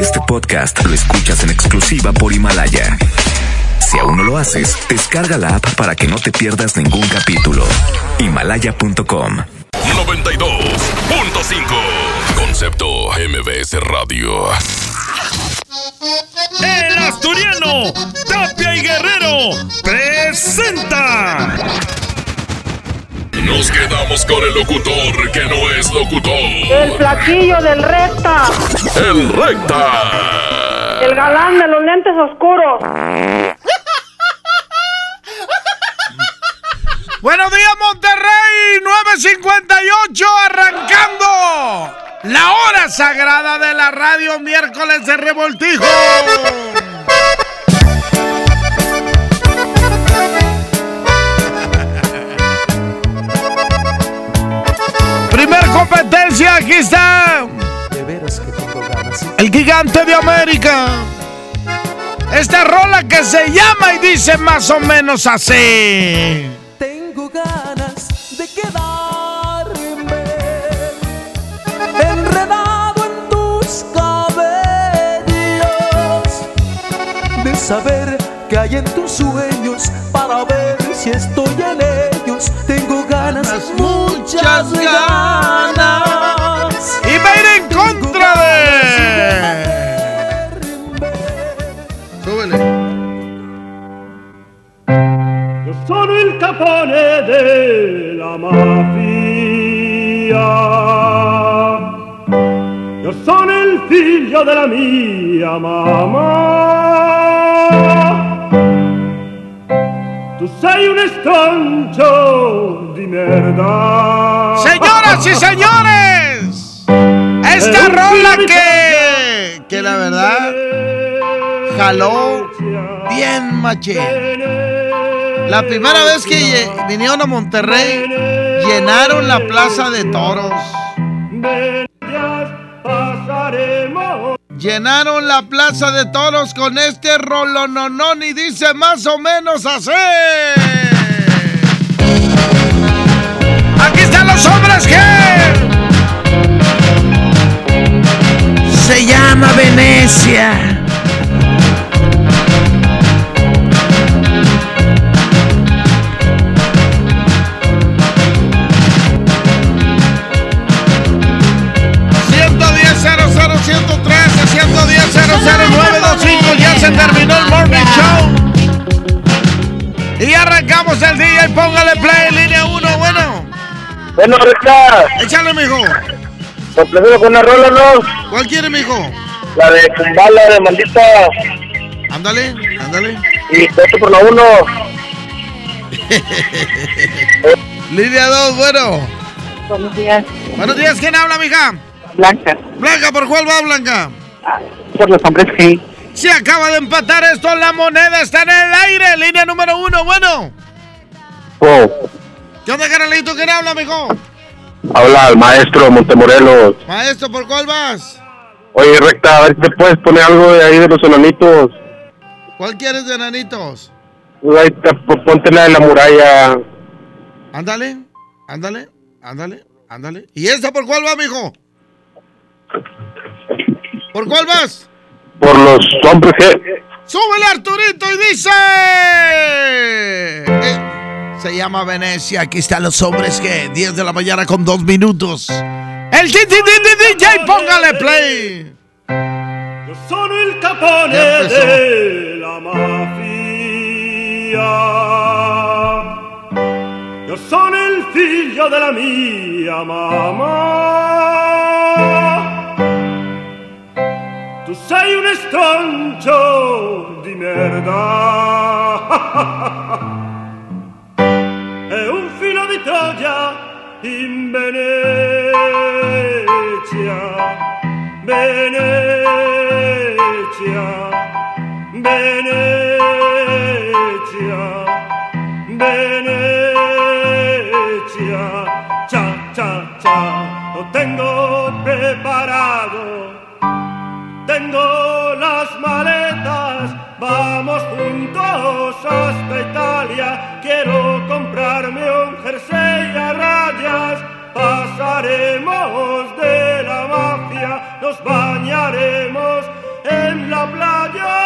Este podcast lo escuchas en exclusiva por Himalaya. Si aún no lo haces, descarga la app para que no te pierdas ningún capítulo. Himalaya.com 92.5 Concepto MBS Radio. El asturiano Tapia y Guerrero presenta. Nos quedamos con el locutor que no es locutor. El flaquillo del recta. El recta. El galán de los lentes oscuros. Buenos días, Monterrey. 958 arrancando. La hora sagrada de la radio miércoles de revoltijo. Competencia, aquí está. El gigante de América. Esta rola que se llama y dice más o menos así. Tengo ganas de quedarme enredado en tus cabellos, de saber que hay en tus sueños para ver si estoy en ellos. Tengo ganas, muchas ganas. Y va a ir en contra de. Súbele. Io sono il capone della mafia. Io sono il figlio della mia mamma. Tu sei un estrancio di merda. Señoras y señores, esta rola que, que la verdad jaló bien machín. La primera vez que vinieron a Monterrey, llenaron la plaza de toros. Llenaron la plaza de toros con este rolononón y dice más o menos así. Los hombres que se llama Venecia. Ya se terminó el morning show. Y arrancamos el día y póngale play, línea 1, bueno. Bueno, recta, Échale, mijo. complacido con una rola, ¿no? ¿Cuál quiere, mijo? La de Kumbala, de maldita. Ándale, ándale. Y voto por la uno. Línea 2, bueno. Buenos días. Buenos días, ¿quién habla, mija? Blanca. Blanca, ¿por cuál va, Blanca? Por los hombres que. Se acaba de empatar esto, la moneda está en el aire. Línea número uno, bueno. Oh, ¿Qué onda, Carolito? ¿Quién habla, mijo? habla al maestro Montemorelos. Maestro, ¿por cuál vas? Oye, recta, a ver si te puedes poner algo de ahí de los enanitos. ¿Cuál quieres de nanitos? Ahí te- p- ponte la de la muralla. Ándale, ándale, ándale, ándale. ¿Y esta por cuál va, mijo? ¿Por cuál vas? Por los hombres que. ¡Súbele, Arturito! Y dice... Eh, se llama Venecia. Aquí están los hombres que 10 de la mañana con 2 minutos. El DJ, póngale play. Io sono il capone empezó. della mafia. Io sono il figlio della mia mamma. Tu sei un estrancio di merda. È un filo di Troia in Venezia. Venezia, Venezia, Venezia, cha, cha, cha, lo tengo preparado, tengo las maletas, vamos juntos hasta Italia, Quiero comprarme un jersey a rayas. Pasaremos de la mafia, nos bañaremos en la playa.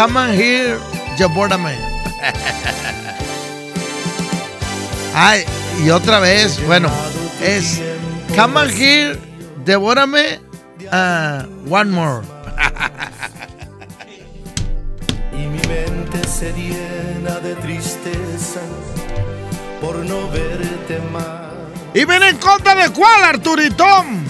Come on here, Jabordame. Ay, y otra vez, bueno, es Come on here, devórame uh, one more. y mi mente se llena de tristeza por no verte más. Y ven en contra de cuál, Arturitón.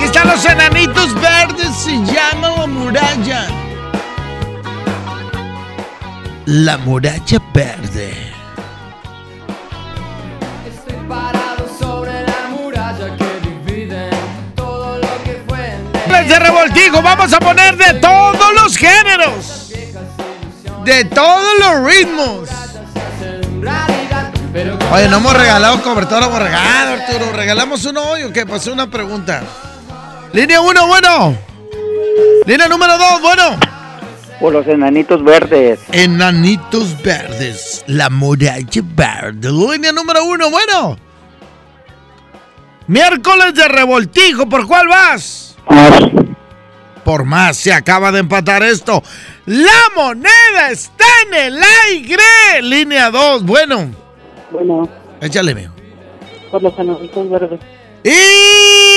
Aquí están los enanitos verdes, se llama la muralla. La muralla verde. De revoltijo, vamos a poner de todos los géneros. De todos los ritmos. Oye, no hemos regalado cobertor aborregado, Arturo. ¿Regalamos uno hoy o qué? Pasé una pregunta. Línea 1, bueno. Línea número 2, bueno. Por los enanitos verdes. Enanitos verdes. La muralla verde. Línea número 1, bueno. Miércoles de revoltijo, ¿por cuál vas? Por más, se acaba de empatar esto. La moneda está en el aire. Línea 2, bueno. Bueno. Échale, mío. Por los enanitos verdes. Y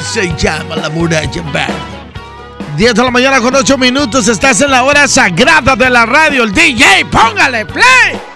se llama la muralla verde. 10 de la mañana con 8 minutos. Estás en la hora sagrada de la radio. El DJ, póngale play.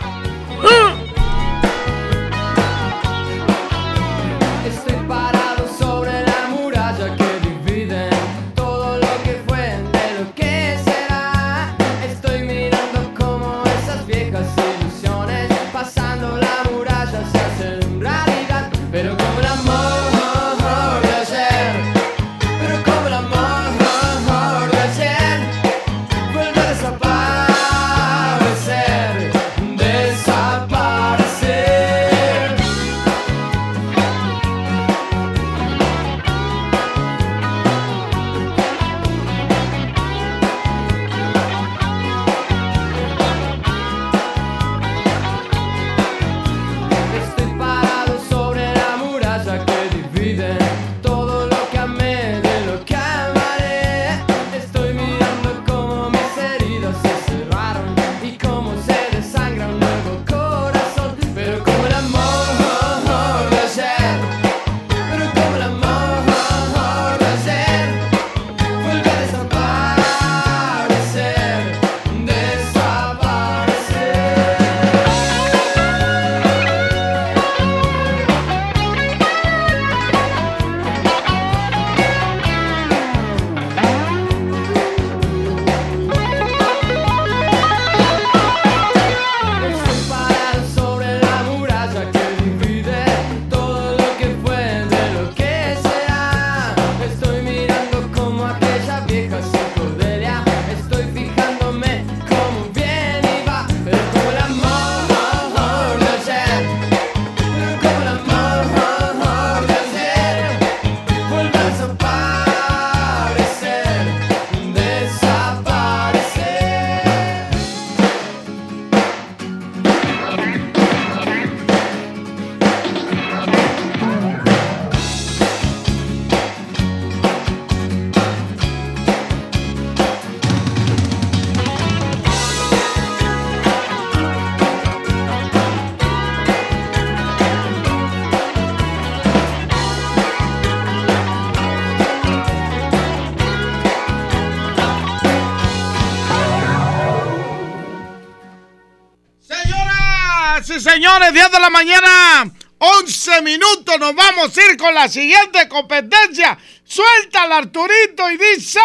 Y señores, 10 de la mañana, 11 minutos. Nos vamos a ir con la siguiente competencia. Suelta al Arturito y dice.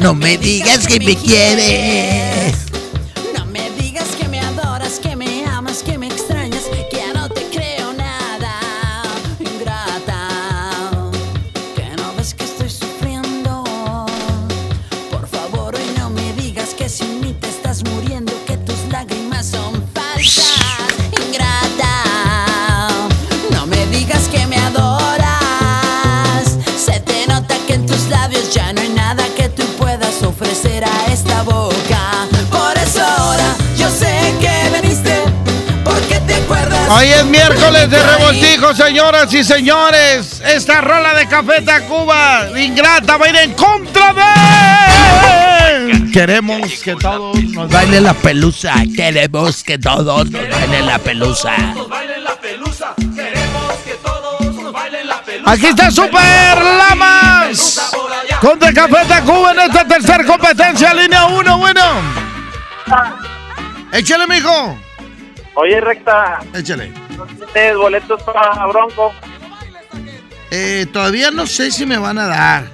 No me digas que me quieres. Señoras y señores. Esta rola de Café Tacuba, ingrata, va a ir en contra de. Queremos que todos nos Baile la pelusa. Queremos que todos nos bailen la pelusa. Aquí está Super Lamas contra Café Tacuba en esta tercera competencia, línea 1, bueno. Échale, mijo. Oye, recta, Échale. ¿Tienes boletos para Bronco? Eh, todavía no sé si me van a dar.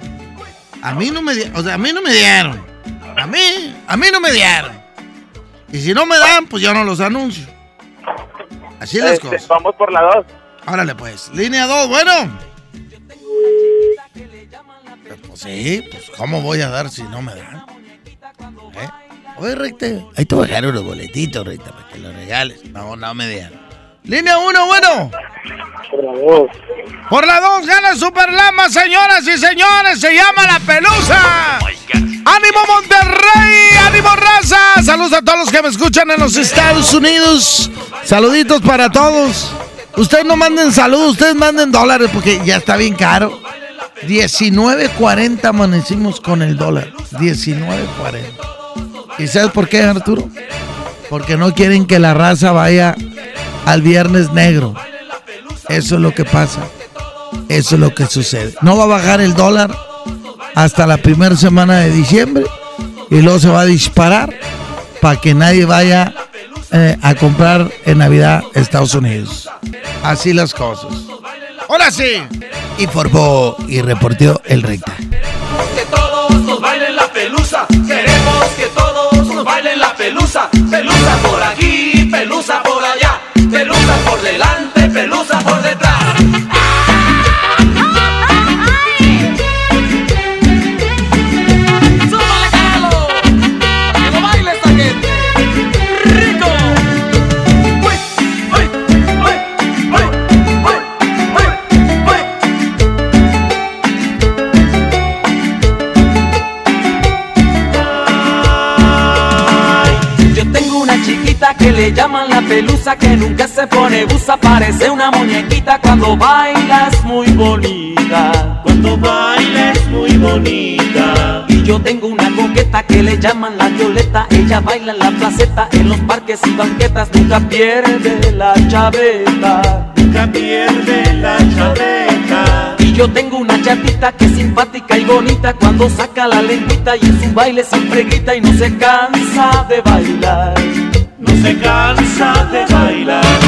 A mí no me dieron. O sea, a mí no me dieron. A mí, a mí no me dieron. Y si no me dan, pues yo no los anuncio. Así las Este, cosas. Vamos por la dos. Órale, pues. Línea 2, bueno. Pues sí, pues ¿cómo voy a dar si no me dan? ¿Eh? Oye, Recta, ahí te voy a dejar unos boletitos, Recta, para que los regales. No, no me digan. Línea 1, bueno. Por la dos. Por la 2 gana Superlama, señoras y señores. Se llama La Pelusa. ¡Ánimo Monterrey! ¡Ánimo raza! Saludos a todos los que me escuchan en los Estados Unidos. Saluditos para todos. Ustedes no manden saludos, ustedes manden dólares porque ya está bien caro. 19.40 amanecimos con el dólar. 19.40. ¿Y sabes por qué, Arturo? Porque no quieren que la raza vaya al viernes negro. Eso es lo que pasa. Eso es lo que sucede. No va a bajar el dólar hasta la primera semana de diciembre y luego se va a disparar para que nadie vaya eh, a comprar en Navidad Estados Unidos. Así las cosas. Ahora sí. Informó y reportó el recta. Que todos nos bailen la pelusa. Queremos que todos nos bailen la pelusa. Pelusa por aquí, pelusa que le llaman la pelusa que nunca se pone busa, parece una muñequita cuando baila es muy bonita. Cuando baila es muy bonita. Y yo tengo una coqueta que le llaman la violeta, ella baila en la placeta, en los parques y banquetas, nunca pierde la chaveta. Nunca pierde la chaveta. Y yo tengo una chatita que es simpática y bonita cuando saca la lengüita y en su baile siempre grita y no se cansa de bailar. Se cansa de bailar.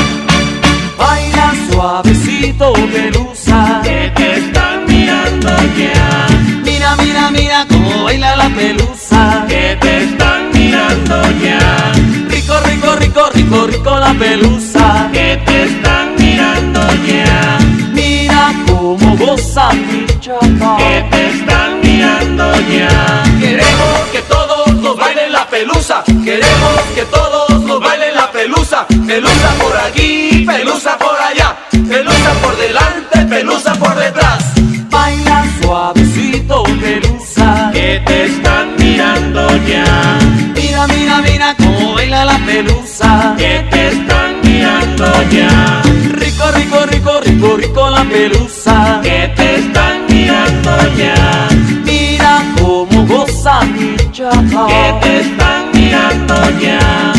Baila suavecito, pelusa. Que te están mirando ya. Mira, mira, mira cómo baila la pelusa. Que te están mirando ya. Rico, rico, rico, rico, rico la pelusa. Que te están mirando ya. Mira cómo goza mi chapa. Que te están mirando ya. Queremos que todos nos bailen la pelusa. Queremos que todos nos bailen la pelusa. Pelusa por aquí, pelusa por allá. Pelusa por delante, pelusa por detrás. Baila suavecito, pelusa. Que te están mirando ya. Mira, mira, mira cómo baila la pelusa. Que te están mirando ya. Rico, rico, rico, rico, rico la pelusa. Que te están mirando ya. Mira cómo goza mi chapa. Que te están mirando ya.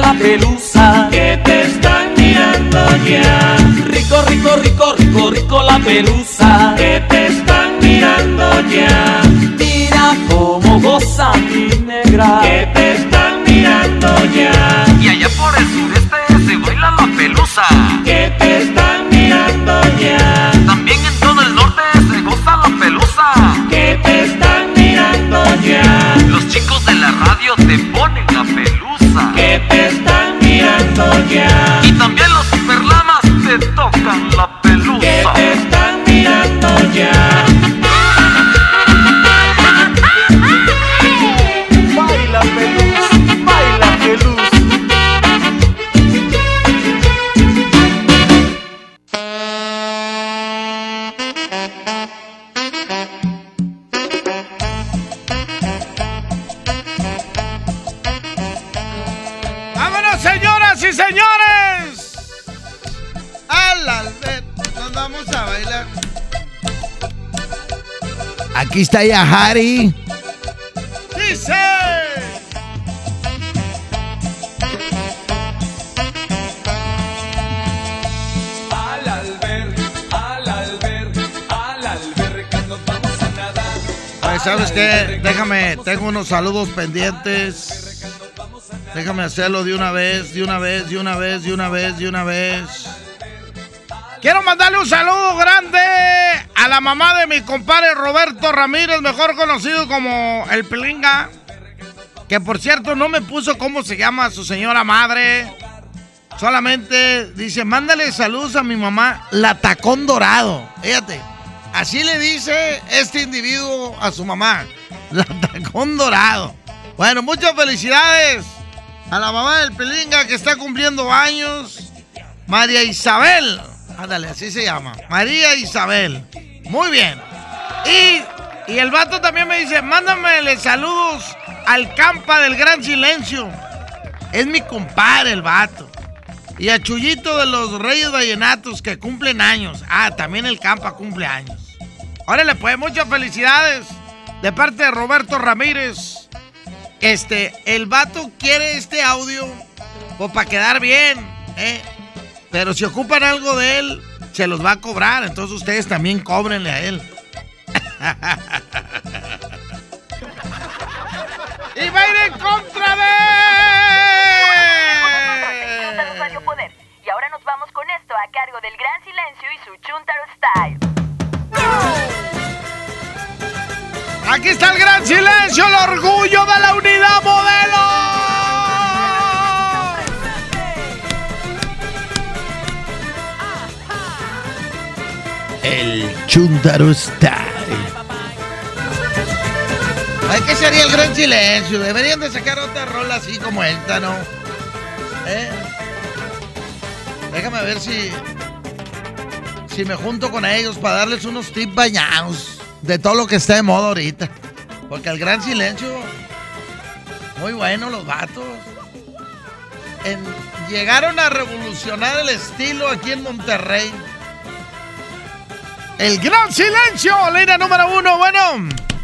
La pelusa. Que te están mirando ya. Rico, rico, rico, rico, rico la pelusa. Que te están mirando ya. Mira cómo goza mi negra. Que te están mirando ya. Y allá por el sureste se baila la pelusa. Que te están mirando ya. También en todo el norte se goza la pelusa. Que te están mirando ya. Los chicos de la radio te ponen la pelusa. Que te están Y también los superlamas te tocan la pelusa. Que están mirando ya. Aquí está Yahari. Dice. Al alber, al alber, al alberca nos vamos a nadar. Ay, ¿sabes qué? Déjame, tengo unos saludos pendientes. Déjame hacerlo de una vez, de una vez, de una vez, de una vez, de una vez. Quiero mandarle un saludo grande a la mamá de mi compadre Roberto Ramírez, mejor conocido como el Pilinga. Que por cierto no me puso cómo se llama su señora madre. Solamente dice, mándale saludos a mi mamá, la tacón dorado. Fíjate, así le dice este individuo a su mamá, la tacón dorado. Bueno, muchas felicidades a la mamá del Pilinga que está cumpliendo años. María Isabel. Ándale, así se llama. María Isabel. Muy bien. Y, y el vato también me dice, mándamele saludos al Campa del Gran Silencio. Es mi compadre el vato. Y a Chuyito de los Reyes Vallenatos que cumplen años. Ah, también el Campa cumple años. Órale, pues, muchas felicidades de parte de Roberto Ramírez. Este, el vato quiere este audio pues, para quedar bien, ¿eh? Pero si ocupan algo de él, se los va a cobrar. Entonces ustedes también cóbrenle a él. y va a ir en contra de... Radio Poder. Y ahora nos vamos con esto a cargo del Gran Silencio y su Chuntaro Style. Aquí está el gran silencio, el orgullo de la unidad modelo. El Chuntaro Style. Ay, ¿qué sería el gran silencio? Deberían de sacar otra rola así como esta, ¿no? ¿Eh? Déjame ver si. Si me junto con ellos para darles unos tips bañados de todo lo que está de moda ahorita. Porque el gran silencio. Muy bueno los vatos. Llegaron a revolucionar el estilo aquí en Monterrey. El gran silencio, línea número uno, bueno.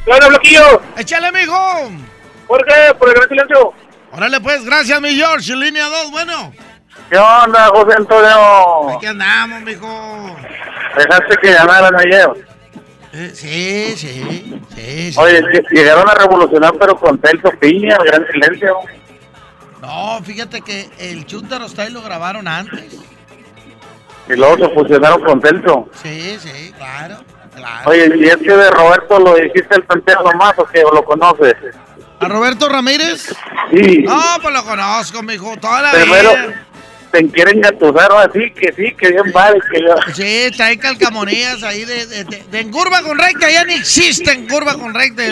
Bueno, Bloquillo. Échale, mijo. ¿Por qué? Por el gran silencio. Órale, pues, gracias, mi George. Línea 2, bueno. ¿Qué onda, José Antonio? Aquí andamos, mijo. Dejaste que llamaran ayer. Eh, sí, sí, sí, sí. Oye, ll- llegaron a revolucionar, pero con Celso Piña, el gran silencio. No, fíjate que el Chuntaro lo grabaron antes. Y luego se fusionaron con Celso. Sí, sí, claro, claro. Oye, ¿y es que de Roberto lo dijiste el tanteo nomás o que lo conoces? ¿A Roberto Ramírez? Sí. No, pues lo conozco, mijo, toda la Primero, vida. te quieren gatusar así, que sí, que bien vale, que yo... Sí, trae calcamonías ahí de, de, de- de en curva con recta, ya ni existe en curva con recta.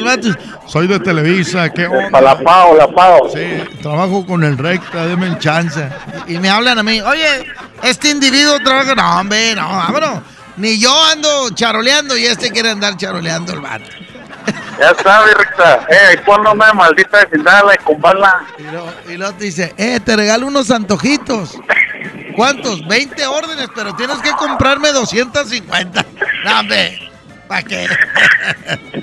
Soy de Televisa, ¿qué onda? Para la pago, la pago. Sí, trabajo con el recta, denme chance. Y me hablan a mí, oye, este individuo trabaja. No, hombre, no, vámonos. Ni yo ando charoleando y este quiere andar charoleando el vato. Ya sabes, Recta. Eh, ponme maldita vecindad, la de Cumbala. Y luego, y luego te dice, eh, te regalo unos antojitos. ¿Cuántos? 20 órdenes, pero tienes que comprarme 250. No, hombre, ¿para qué?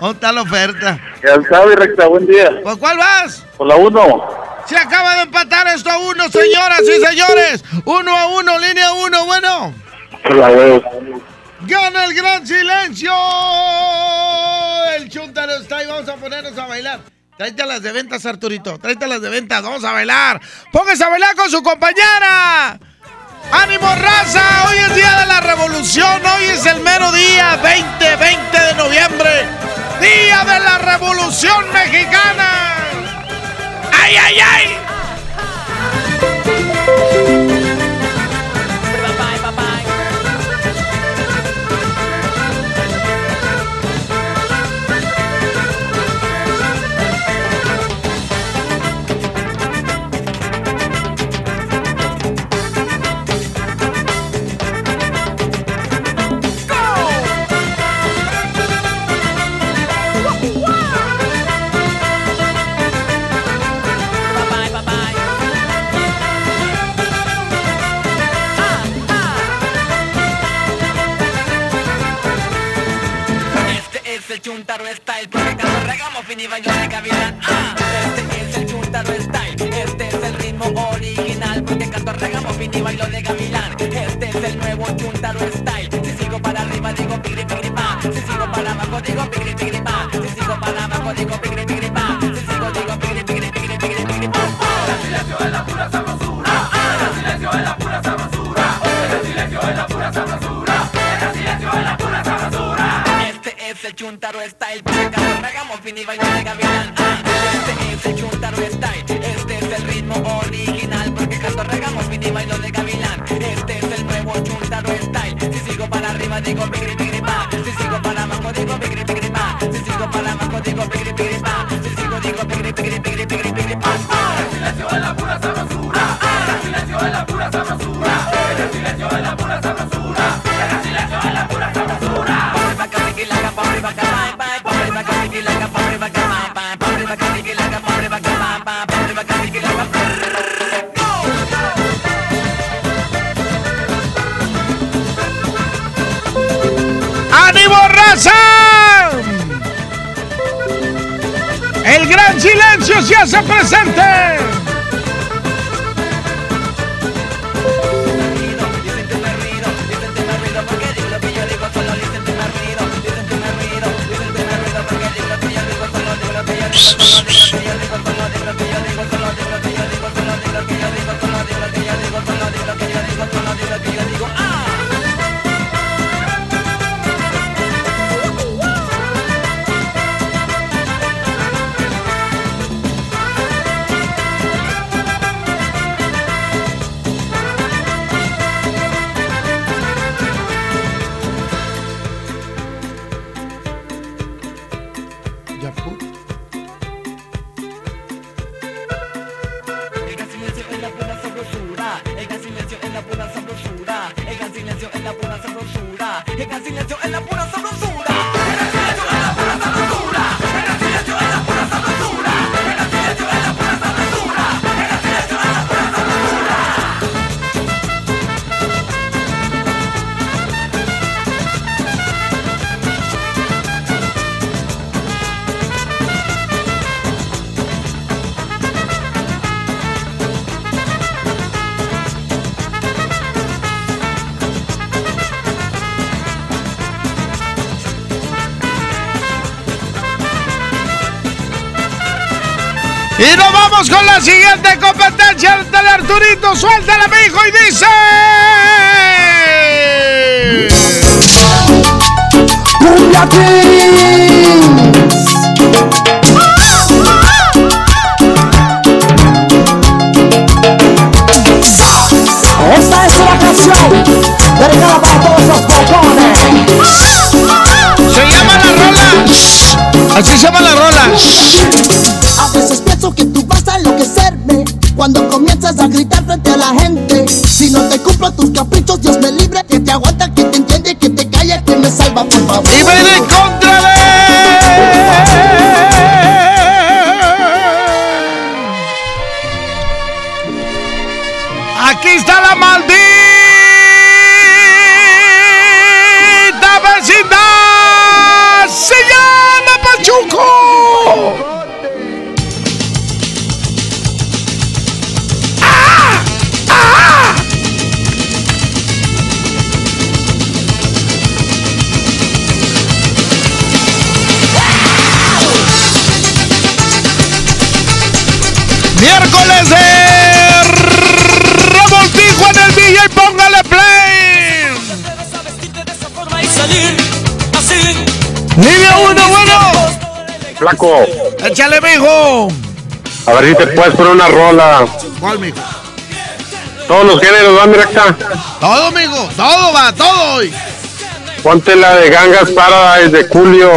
¿Dónde está la oferta? Ya sabes, Recta, buen día. ¿Por cuál vas? Por la 1. Se acaba de empatar esto a uno, señoras y señores. Uno a uno, línea uno, bueno. Por la 2. Gana el gran silencio. El Chuntaro está ahí. Vamos a ponernos a bailar. Tráete las de ventas, Arturito. Tráete las de ventas. Vamos a bailar. Póngase a bailar con su compañera. ¡Ánimo, raza! Hoy es día de la revolución. Hoy es el mero día 20, 20 de noviembre. Día de la revolución mexicana. ¡Ay, ay, ay! Es el Chuntaro Style Porque cuando regamos fin y bailo de gavilán ah, Este es el Chuntaro Style Este es el ritmo original Porque canto regamos fin y bailo de gavilán. Este es el nuevo Chuntaro Style Si sigo para arriba digo pigri pigri pa. Si sigo para abajo digo pigri pigri pa. Si sigo para abajo digo pigri pigri pa. Si sigo digo pigri pigri pigri pigri pigri pa. El silencio es la pura sabrosura. El silencio es la pura sabrosura El silencio es la pura sabrosura chuntaro style Porque cuando regamos fin y bailo de gavilán ah, Este es el chuntaro style Este es el ritmo original Porque cuando regamos fin y bailo de gavilán Este es el nuevo chuntaro style Si sigo para arriba digo bigri bigri pa. Si sigo para abajo digo bigri bigri pa. Si sigo para abajo digo bigri bigri pa. Si sigo digo bigri bigri bigri bigri bigri pa. El silencio es la pura sabrosura. El silencio es la pura sabrosura El gran silencio se hace presente. Vamos con la siguiente competencia del Arturito. Suéltala, mi hijo, y dice. Cumbia Esta es una canción dedicada para todos los botones. Se llama la rola. Así se llama la rola. A ver si te puedes poner una rola. ¿Cuál, mijo? Todos los géneros van directa. Todo, mijo. Todo va, todo hoy. Ponte la de Gangas Paradise de Julio.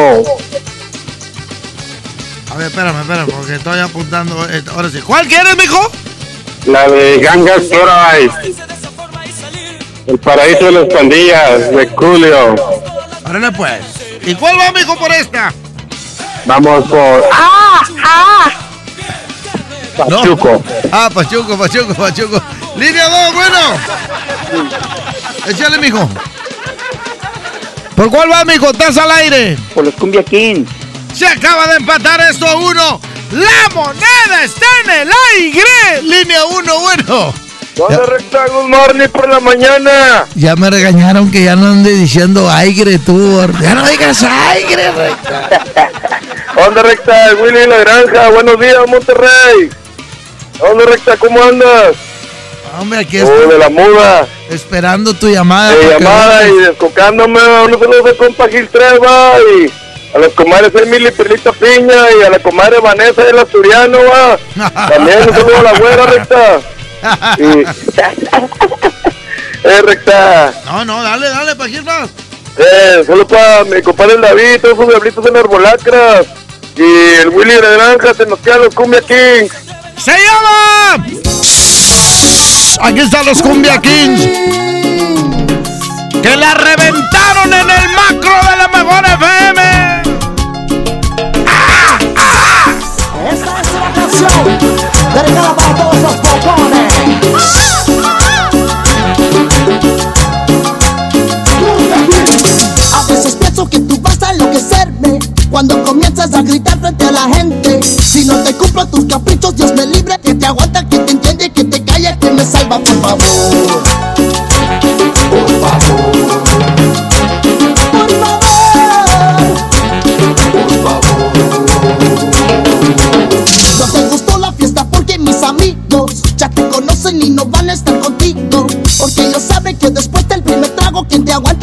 A ver, espérame, espérame, porque estoy apuntando. Ahora sí. ¿Cuál quieres, mijo? La de Gangas Paradise. El paraíso de las pandillas de Julio. Órale, pues. ¿Y cuál va, mijo, por esta? Vamos por. ¡Ah! ¡Ah! Pachuco. Ah, Pachuco, Pachuco, Pachuco. Línea 2, bueno. Échale, mijo. ¿Por cuál va, mijo? ¿Estás al aire? Por los Cumbia Kings. Se acaba de empatar esto a uno. La moneda está en el aire. Línea 1, bueno. ¿Dónde recta? Good morning por la mañana. Ya me regañaron que ya no ande diciendo aire tú. Ya no digas aire, recta. ¿Dónde recta? Willy La Granja. Buenos días, Monterrey. ¿Dónde recta? ¿Cómo andas? Hombre, aquí Oh, de estoy la muda. esperando tu llamada. De llamada y descocándome. Se lo de compa Gil Treva y A los comadres Emily Perlita Piña y a la comadre Vanessa del Asturiano, va. También un saludo a la güera, recta. Y... eh, recta. No, no, dale, dale, ¿para quién más? Eh, solo para mi compadre David, todos sus diablitos en arbolacras. Y el Willy de Granja se nos quedan los Cumbia Kings. ¡Se llama! Aquí están los Cumbia Kings. Que la reventaron en el macro de la mejor FM. Esta es una canción para cuando comienzas a gritar frente a la gente. Si no te cumplo tus caprichos, Dios me libre, que te aguanta, que te entiende, que te calla, que me salva, por favor. Por favor. Por favor. No te gustó la fiesta porque mis amigos ya te conocen y no van a estar contigo. Porque ellos saben que después del primer trago, quien te aguanta,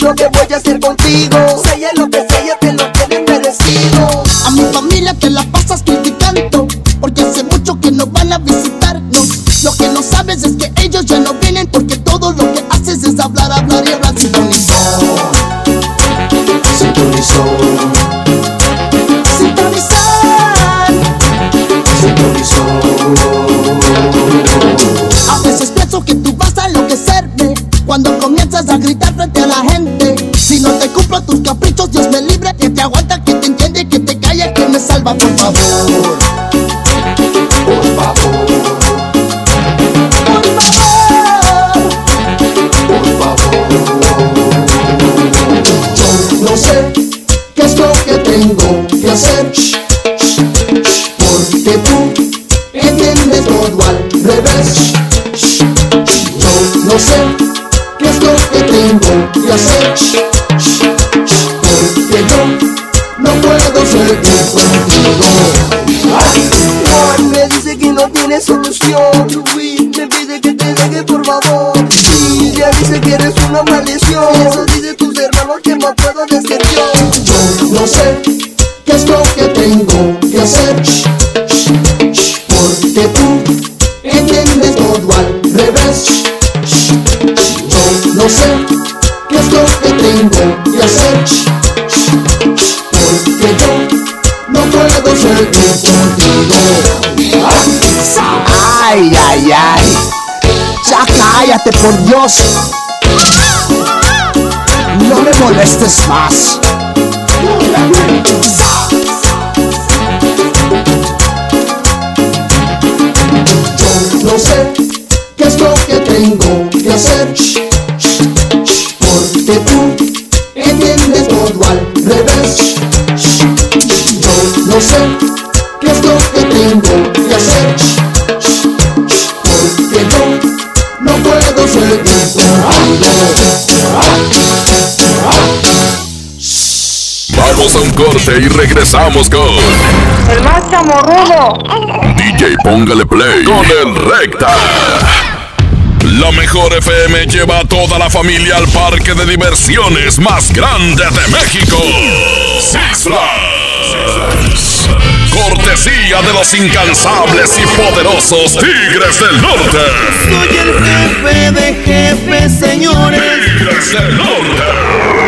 lo que voy a hacer contigo por Dios. No me molestes más. Yo no sé qué es lo que tengo que hacer. Porque tú entiendes todo al revés. Yo no sé corte y regresamos con El más chamorrudo. DJ Póngale Play con el Recta. La mejor FM lleva a toda la familia al parque de diversiones más grande de México. Six Flags. Cortesía de los incansables y poderosos Tigres del Norte. Soy el jefe de jefes, señores. Tigres del Norte.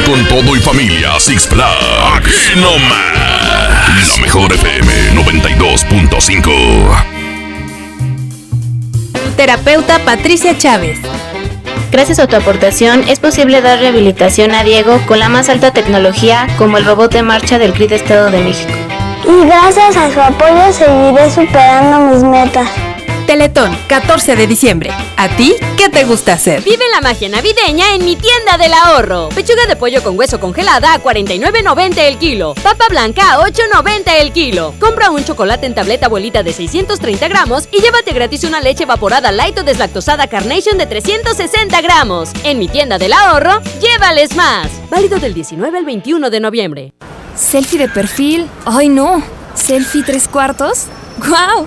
con todo y familia a Six Flags. Aquí nomás. La mejor FM 92.5. Terapeuta Patricia Chávez. Gracias a tu aportación es posible dar rehabilitación a Diego con la más alta tecnología como el robot de marcha del CRID Estado de México. Y gracias a su apoyo seguiré superando mis metas. Teletón, 14 de diciembre. ¿A ti qué te gusta hacer? Vive la magia navideña en mi tienda del ahorro. Pechuga de pollo con hueso congelada a 49.90 el kilo. Papa blanca a 8.90 el kilo. Compra un chocolate en tableta abuelita de 630 gramos y llévate gratis una leche evaporada light o deslactosada Carnation de 360 gramos. En mi tienda del ahorro, llévales más. Válido del 19 al 21 de noviembre. Selfie de perfil. Ay no. Selfie tres cuartos. ¡Guau!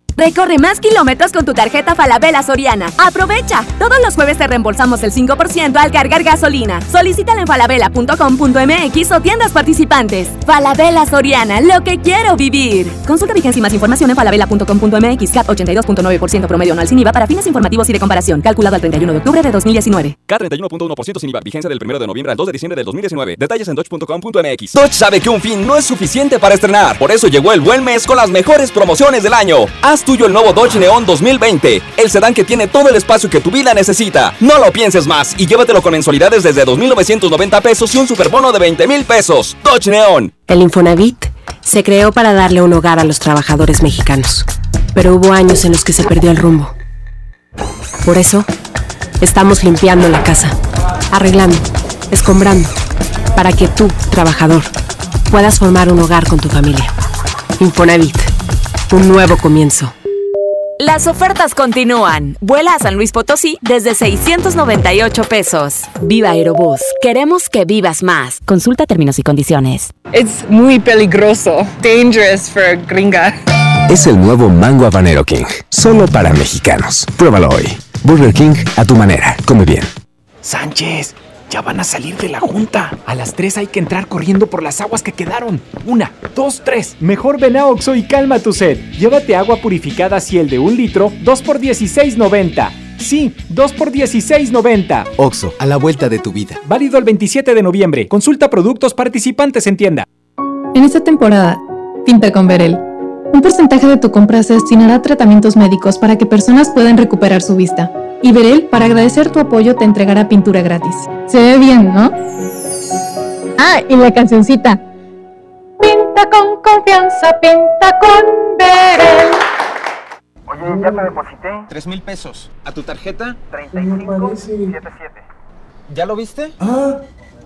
Recorre más kilómetros con tu tarjeta Falabella Soriana. ¡Aprovecha! Todos los jueves te reembolsamos el 5% al cargar gasolina. Solicítala en falabella.com.mx o tiendas participantes. Falabella Soriana, lo que quiero vivir. Consulta vigencia y más información en falabella.com.mx. CAT 82.9% promedio anual sin IVA para fines informativos y de comparación. Calculado al 31 de octubre de 2019. K31.1% sin IVA. Vigencia del 1 de noviembre al 2 de diciembre del 2019. Detalles en dodge.com.mx. Dodge sabe que un fin no es suficiente para estrenar. Por eso llegó el buen mes con las mejores promociones del año. Haz tuyo el nuevo Dodge Neon 2020. El sedán que tiene todo el espacio que tu vida necesita. No lo pienses más y llévatelo con mensualidades desde 2.990 pesos y un superbono de 20 mil pesos. Dodge Neon. El Infonavit se creó para darle un hogar a los trabajadores mexicanos. Pero hubo años en los que se perdió el rumbo. Por eso, estamos limpiando la casa, arreglando, escombrando, para que tú, trabajador, puedas formar un hogar con tu familia. Infonavit, un nuevo comienzo. Las ofertas continúan. Vuela a San Luis Potosí desde 698 pesos. Viva Aerobús. Queremos que vivas más. Consulta términos y condiciones. Es muy peligroso. Dangerous for gringa. Es el nuevo Mango Habanero King. Solo para mexicanos. Pruébalo hoy. Burger King a tu manera. Come bien. Sánchez, ya van a salir de la junta. A las 3 hay que entrar corriendo por las aguas que quedaron. Una, dos, tres. Mejor ven a Oxo y calma tu sed. Llévate agua purificada Ciel de un litro, 2 por 16.90. Sí, 2 por 16.90. Oxo, a la vuelta de tu vida. Válido el 27 de noviembre. Consulta productos participantes en tienda. En esta temporada, pinta con Verel. Un porcentaje de tu compra se destinará a tratamientos médicos para que personas puedan recuperar su vista. Y Verel, para agradecer tu apoyo, te entregará pintura gratis. Se ve bien, ¿no? Ah, y la cancioncita. Pinta con confianza, pinta con Verel. Oye, ya te deposité. Tres mil pesos. ¿A tu tarjeta? 3577. ¿Ya lo viste? Ah,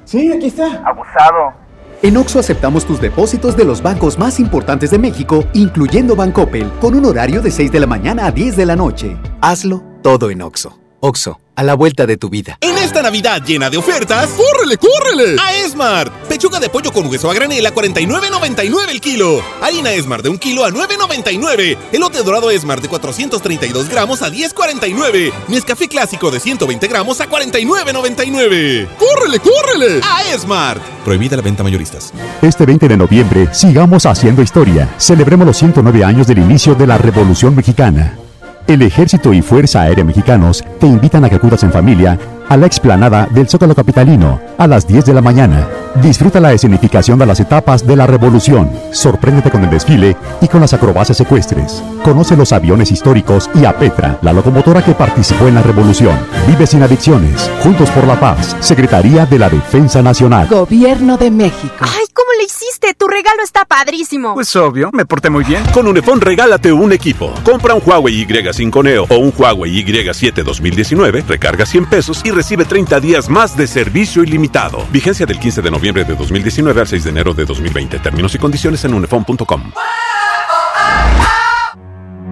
sí, aquí está. Abusado. En Oxo aceptamos tus depósitos de los bancos más importantes de México, incluyendo Bancoppel, con un horario de 6 de la mañana a 10 de la noche. Hazlo todo en Oxo. Oxo, a la vuelta de tu vida. En esta Navidad llena de ofertas, ¡córrele, córrele! A Esmart. Pechuga de pollo con hueso a granel a 49.99 el kilo. Harina Esmart de un kilo a 9.99. Elote dorado Esmart de 432 gramos a 10.49. Nescafé clásico de 120 gramos a 49.99. ¡Córrele, córrele! A Esmart. Prohibida la venta mayoristas. Este 20 de noviembre, sigamos haciendo historia. Celebremos los 109 años del inicio de la Revolución Mexicana. El Ejército y Fuerza Aérea Mexicanos te invitan a que acudas en familia a la explanada del Zócalo Capitalino a las 10 de la mañana. Disfruta la escenificación de las etapas de la revolución. Sorpréndete con el desfile y con las acrobacias ecuestres. Conoce los aviones históricos y a Petra, la locomotora que participó en la revolución. Vive sin adicciones. Juntos por la paz. Secretaría de la Defensa Nacional. Gobierno de México. ¡Ay, cómo le hiciste! ¡Tu regalo está padrísimo. Pues obvio, me porté muy bien. Con Unifón regálate un equipo. Compra un Huawei Y5 Neo o un Huawei Y7 2019, recarga 100 pesos y recibe 30 días más de servicio ilimitado. Vigencia del 15 de noviembre de 2019 al 6 de enero de 2020. Términos y condiciones en unifón.com.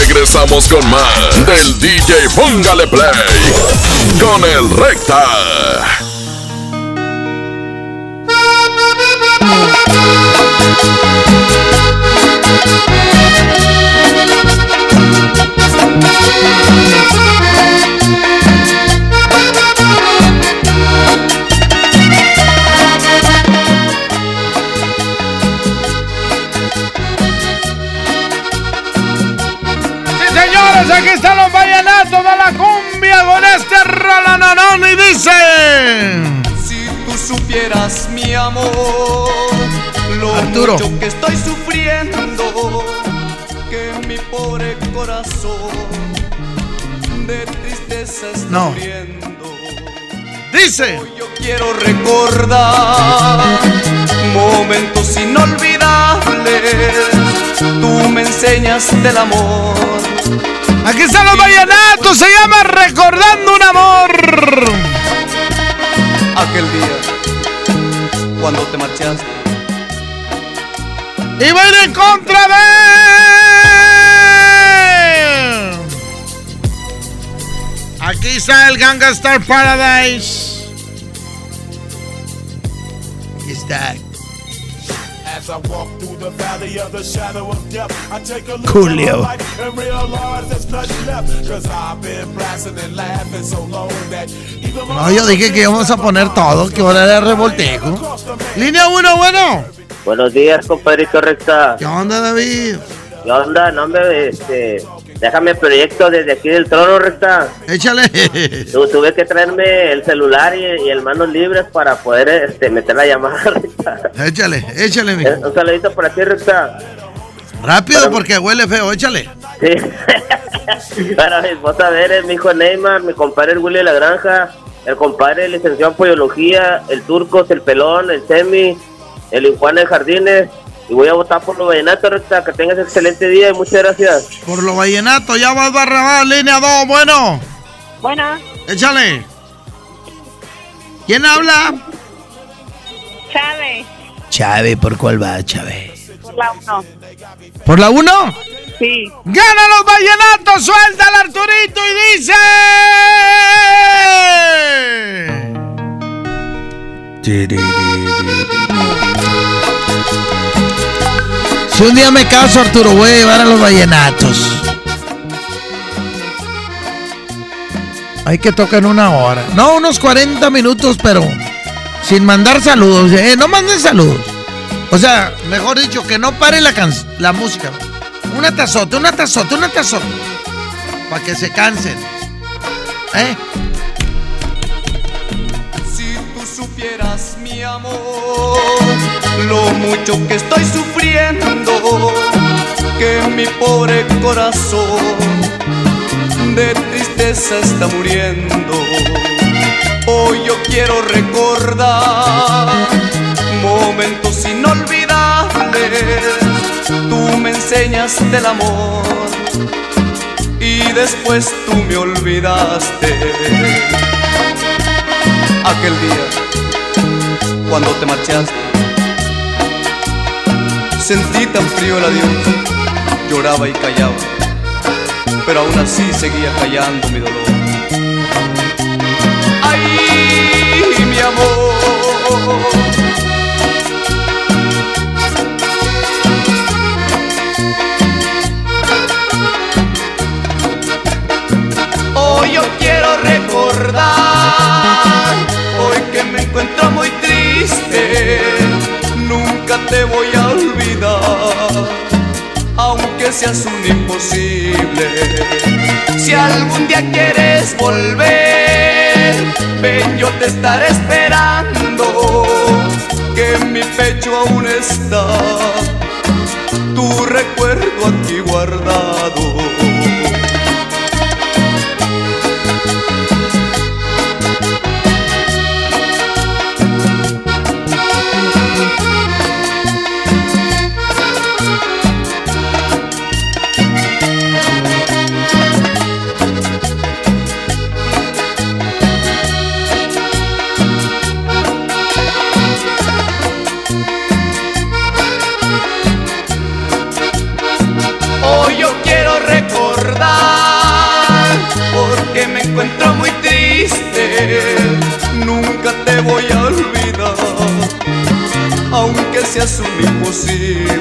Regresamos con más del DJ Póngale Play con el Recta. Señores, aquí están los vallenatos de la cumbia con este rolananón y dice... Si tú supieras mi amor, lo Arturo. mucho que estoy sufriendo, que mi pobre corazón de tristeza está No. muriendo. Dice... Yo quiero recordar momentos inolvidables. Tú me enseñas del amor. Aquí están los vallenatos, se llama Recordando un Amor. Aquel día, cuando te marchaste. Y va a ir en contra de... Aquí está el Ganga Star Paradise. Aquí está. As I walk through the valley of the shadow of death, I take a look Coolio. at my life and realize there's nothing left. Cause I've been blasting and laughing so long that even my No, yo dije que íbamos a poner todo, que ahora era revoltejo. Línea 1, bueno. Buenos días, compadrito Recta. ¿Qué onda, David? ¿Qué onda? No, hombre, este, déjame el proyecto desde aquí del trono, Recta. Échale. Tu- tuve que traerme el celular y, y el manos libres para poder este, meter la llamada, Recta. Échale, échale, Eh, mijo. Un saludito para ti, Recta. Rápido porque huele feo, échale. Sí. Para mi esposa Veres, mi hijo Neymar, mi compadre el Willy de la Granja, el compadre licenciado en Poliología, el Turcos, el Pelón, el Semi, el Juan de Jardines. Y voy a votar por los vallenatos, Recta. Que tengas excelente día y muchas gracias. Por lo vallenato, ya vas Barrabás, línea 2, bueno. Bueno, Échale. ¿Quién habla? Chávez, Chávez, ¿por cuál va, Chávez? por la 1. ¿Por la 1? Sí. ¡Gana los vallenatos! ¡Suelta al Arturito y dice! Un día me caso, Arturo, voy a llevar a los vallenatos. Hay que tocar una hora. No, unos 40 minutos, pero sin mandar saludos. Eh, no manden saludos. O sea, mejor dicho, que no pare la, can- la música. Una tazote, una tazote, una tazote. Para que se cansen. ¿Eh? Si tú supieras mi amor, lo mucho que estoy sufriendo, que mi pobre corazón de tristeza está muriendo. Hoy yo quiero recordar momentos inolvidables. Tú me enseñas del amor y después tú me olvidaste. Aquel día, cuando te marchaste, sentí tan frío el adiós, lloraba y callaba, pero aún así seguía callando mi dolor. ¡Ay, mi amor! Hoy yo quiero recordar, hoy que me encuentro muy triste, te voy a olvidar, aunque seas un imposible. Si algún día quieres volver, ven, yo te estaré esperando, que en mi pecho aún está tu recuerdo aquí guardado. Aunque seas un imposible. Si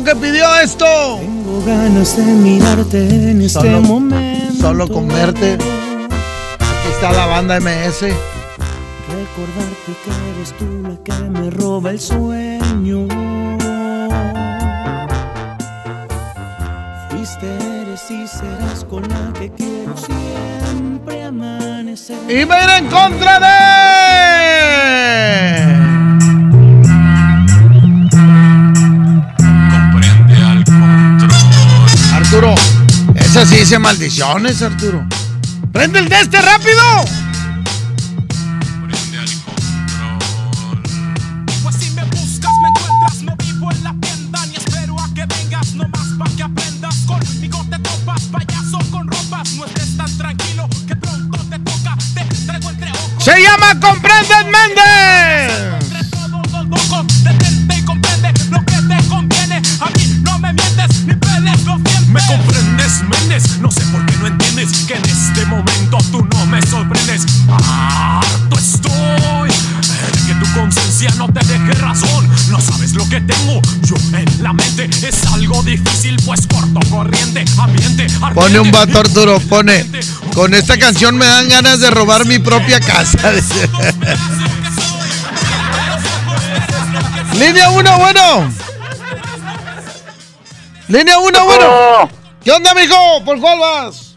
México, que pidió esto. Tengo ganas de mirarte en este Solo- momento. Solo con verte. Aquí está la banda MS. Recordarte que eres tú la que me roba el sueño. Fuiste, eres y serás con la que quiero siempre amanecer. Y ir en contra de. Sí dice maldiciones, Arturo. ¡Prende el de este rápido! Pues si me buscas, me encuentras, no vivo en la tienda, ni espero a que vengas, nomás pa' que aprendas. Conmigo te topas, payaso con ropas, no estés tan tranquilo, que pronto te toca, te traigo entre ojos. ¡Se llama Comprendes Méndez! Pone un vato, Arturo, pone. Con esta canción me dan ganas de robar mi propia casa. Línea 1, bueno. Línea 1, bueno. ¿Qué onda, mijo? ¿Por cuál vas?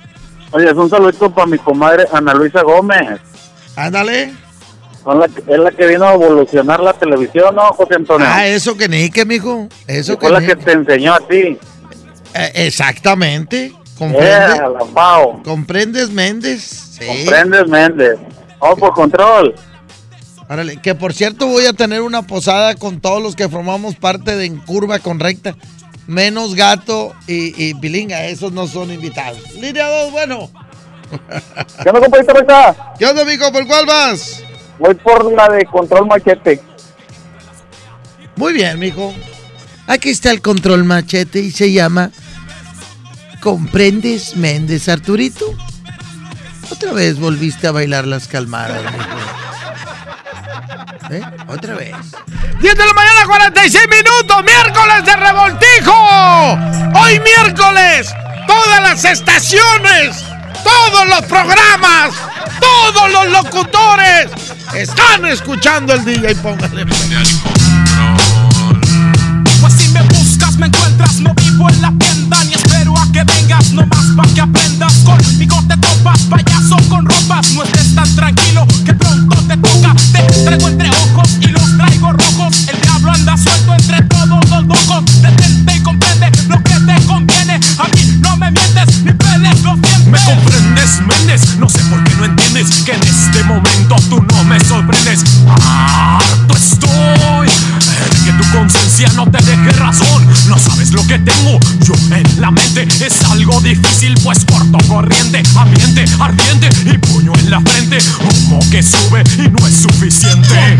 Oye, es un saludito para mi comadre Ana Luisa Gómez. Ándale. La es la que vino a evolucionar la televisión, ¿no, José Antonio? Ah, eso que ni que, mijo. Eso que fue la que te enseñó a ti. Eh, exactamente. Comprende. ¿Comprendes, Méndez? Sí. Comprendes, Méndez. Vamos por control. Árale, que por cierto voy a tener una posada con todos los que formamos parte de En Curva con Recta. Menos Gato y, y Pilinga, esos no son invitados. Línea 2, bueno. ¿Qué onda, compadrito Recta? ¿Qué onda, mijo? ¿Por cuál vas? Voy por la de control machete. Muy bien, mijo. Aquí está el control machete y se llama ¿Comprendes, Méndez Arturito? Otra vez volviste a bailar las calmadas, mijo. ¿Eh? Otra vez. 10 de la mañana, 46 minutos, miércoles de revoltijo. Hoy miércoles, todas las estaciones, todos los programas, todos los locutores están escuchando el DJ. Póngale. Pues si me buscas, me encuentras, no vivo en la tienda, ni que vengas, nomás pa' que aprendas. Conmigo te topas, payaso con ropas, no estés tan tranquilo, que pronto te toca. Te traigo entre ojos y los traigo rojos. Es algo difícil, pues corto, corriente, ambiente, ardiente y puño en la frente. Humo que sube y no es suficiente.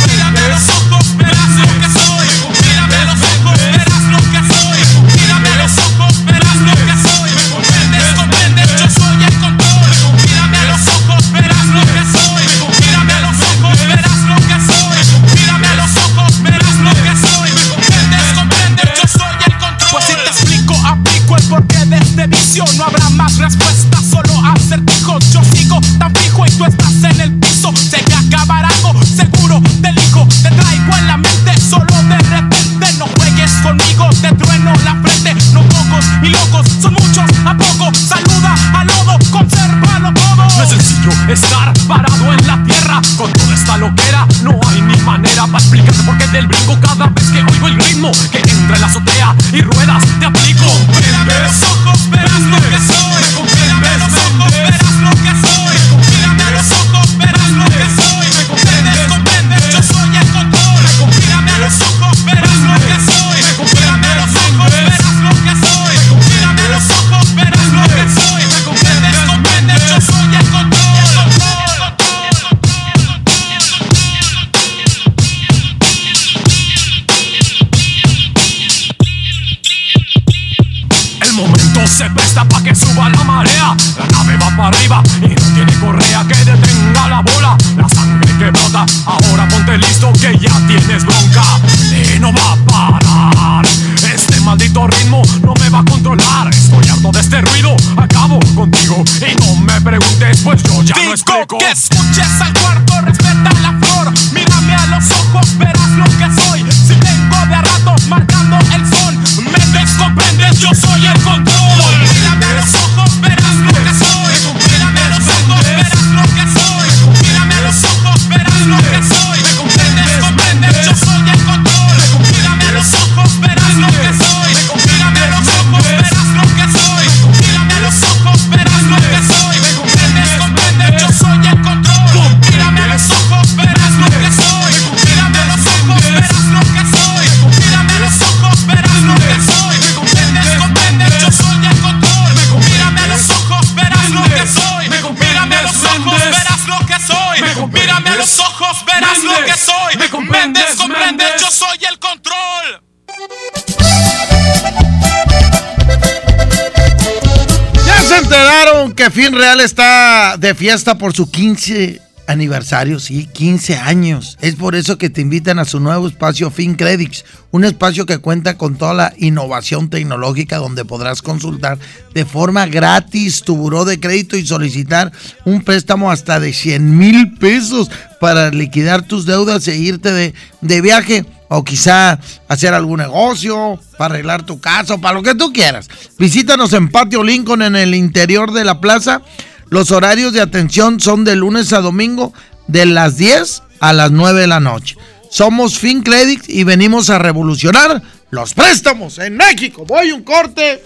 Real está de fiesta por su 15 aniversario, sí, 15 años. Es por eso que te invitan a su nuevo espacio Fin Credits, un espacio que cuenta con toda la innovación tecnológica donde podrás consultar de forma gratis tu buró de crédito y solicitar un préstamo hasta de 100 mil pesos para liquidar tus deudas e irte de, de viaje o quizá hacer algún negocio, para arreglar tu casa para lo que tú quieras. Visítanos en Patio Lincoln en el interior de la plaza. Los horarios de atención son de lunes a domingo de las 10 a las 9 de la noche. Somos FinCredit y venimos a revolucionar los préstamos en México. Voy un corte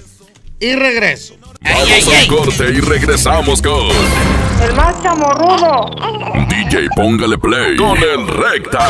y regreso. Vamos a un corte y regresamos con El más chamorrudo. DJ Póngale Play con el Recta.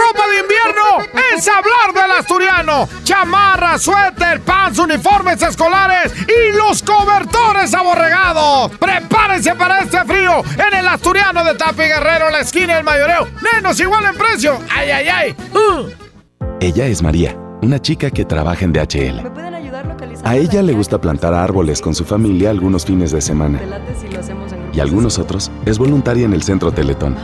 Ropa de invierno es hablar del asturiano. Chamarra, suéter, pants, uniformes escolares y los cobertores aborregados. Prepárense para este frío en el asturiano de Tapi Guerrero, la esquina del mayoreo. Menos igual en precio. Ay, ay, ay. Uh. Ella es María, una chica que trabaja en DHL. pueden ayudar localizando? A ella le gusta plantar árboles con su familia algunos fines de semana. Y algunos otros es voluntaria en el Centro Teletón.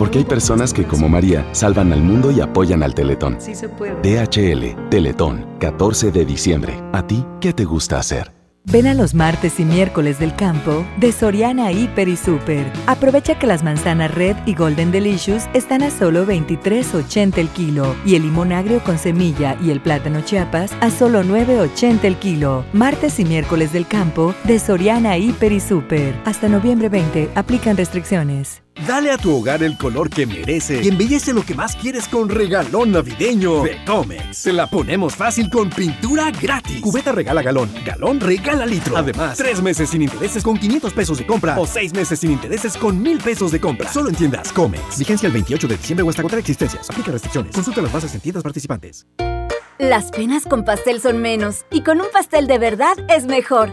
Porque hay personas que, como María, salvan al mundo y apoyan al Teletón. Sí se puede. DHL, Teletón, 14 de diciembre. ¿A ti qué te gusta hacer? Ven a los martes y miércoles del campo de Soriana Hiper y Super. Aprovecha que las manzanas Red y Golden Delicious están a solo 23.80 el kilo y el limón agrio con semilla y el plátano Chiapas a solo 9.80 el kilo. Martes y miércoles del campo de Soriana Hiper y Super. Hasta noviembre 20 aplican restricciones. Dale a tu hogar el color que merece y embellece lo que más quieres con regalón navideño de Comex. Te la ponemos fácil con pintura gratis. Cubeta regala galón, galón regala litro. Además, tres meses sin intereses con 500 pesos de compra o seis meses sin intereses con 1000 pesos de compra. Solo en tiendas Comex. Vigencia el 28 de diciembre o hasta contra existencias. Aplica restricciones. Consulta las bases en tiendas participantes. Las penas con pastel son menos y con un pastel de verdad es mejor.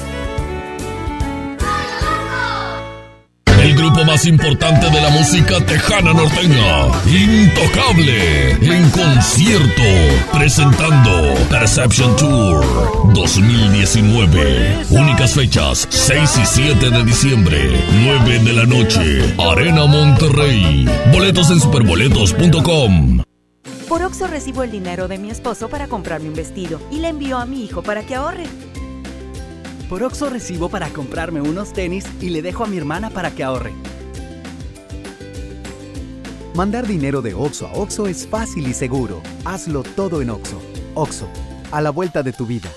Grupo más importante de la música tejana norteña, Intocable, en concierto, presentando Perception Tour 2019. Únicas fechas, 6 y 7 de diciembre, 9 de la noche, Arena Monterrey. Boletos en superboletos.com. Por Oxo recibo el dinero de mi esposo para comprarme un vestido y le envío a mi hijo para que ahorre. Por Oxo recibo para comprarme unos tenis y le dejo a mi hermana para que ahorre. Mandar dinero de Oxo a Oxo es fácil y seguro. Hazlo todo en Oxo. Oxo, a la vuelta de tu vida.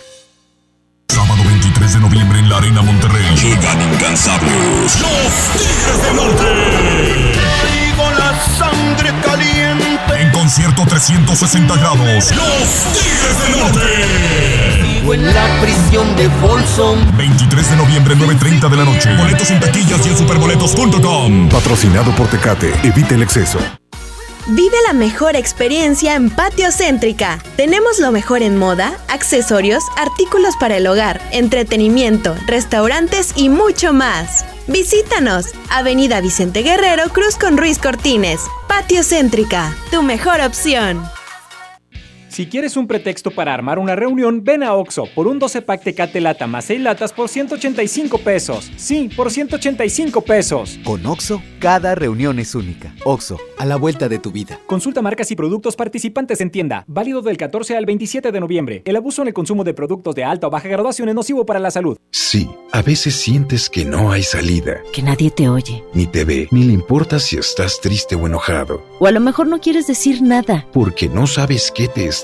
Sábado 23 de noviembre en la Arena Monterrey. Llegan incansables. Los Tigres del Norte. Traigo la sangre caliente. En concierto 360 grados. Los Tigres del Norte. Vivo en la prisión de Folsom. 23 de noviembre, 9.30 de la noche. Boletos en taquillas y en superboletos.com. Patrocinado por Tecate. Evite el exceso. Vive la mejor experiencia en Patio Céntrica. Tenemos lo mejor en moda, accesorios, artículos para el hogar, entretenimiento, restaurantes y mucho más. Visítanos, Avenida Vicente Guerrero, Cruz con Ruiz Cortines. Patio Céntrica, tu mejor opción. Si quieres un pretexto para armar una reunión, ven a Oxo por un 12 pack Tecate Lata más 6 latas por 185 pesos. Sí, por 185 pesos. Con Oxo, cada reunión es única. Oxo, a la vuelta de tu vida. Consulta marcas y productos participantes en tienda. Válido del 14 al 27 de noviembre. El abuso en el consumo de productos de alta o baja graduación es nocivo para la salud. Sí, a veces sientes que no hay salida. Que nadie te oye. Ni te ve, ni le importa si estás triste o enojado. O a lo mejor no quieres decir nada. Porque no sabes qué te está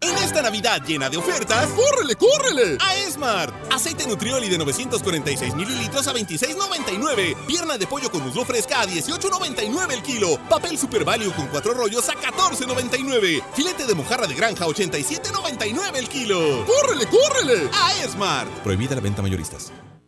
En esta Navidad llena de ofertas, ¡córrele, córrele! A Esmart. Aceite Nutrioli de 946 mililitros a 26.99. Pierna de pollo con muslo fresca a 18.99 el kilo. Papel Super Value con cuatro rollos a 14.99. Filete de mojarra de granja a 87.99 el kilo. ¡Córrele, córrele! A Esmart. Prohibida la venta mayoristas.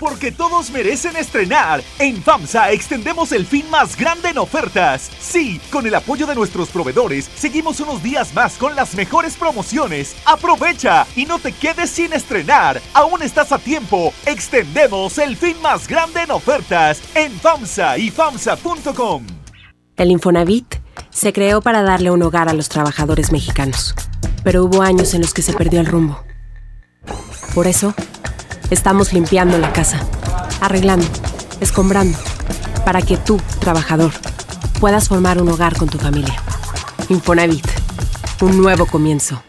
Porque todos merecen estrenar. En FAMSA extendemos el fin más grande en ofertas. Sí, con el apoyo de nuestros proveedores, seguimos unos días más con las mejores promociones. Aprovecha y no te quedes sin estrenar. Aún estás a tiempo. Extendemos el fin más grande en ofertas en FAMSA y FAMSA.com. El Infonavit se creó para darle un hogar a los trabajadores mexicanos. Pero hubo años en los que se perdió el rumbo. Por eso, Estamos limpiando la casa, arreglando, escombrando, para que tú, trabajador, puedas formar un hogar con tu familia. Infonavit, un nuevo comienzo.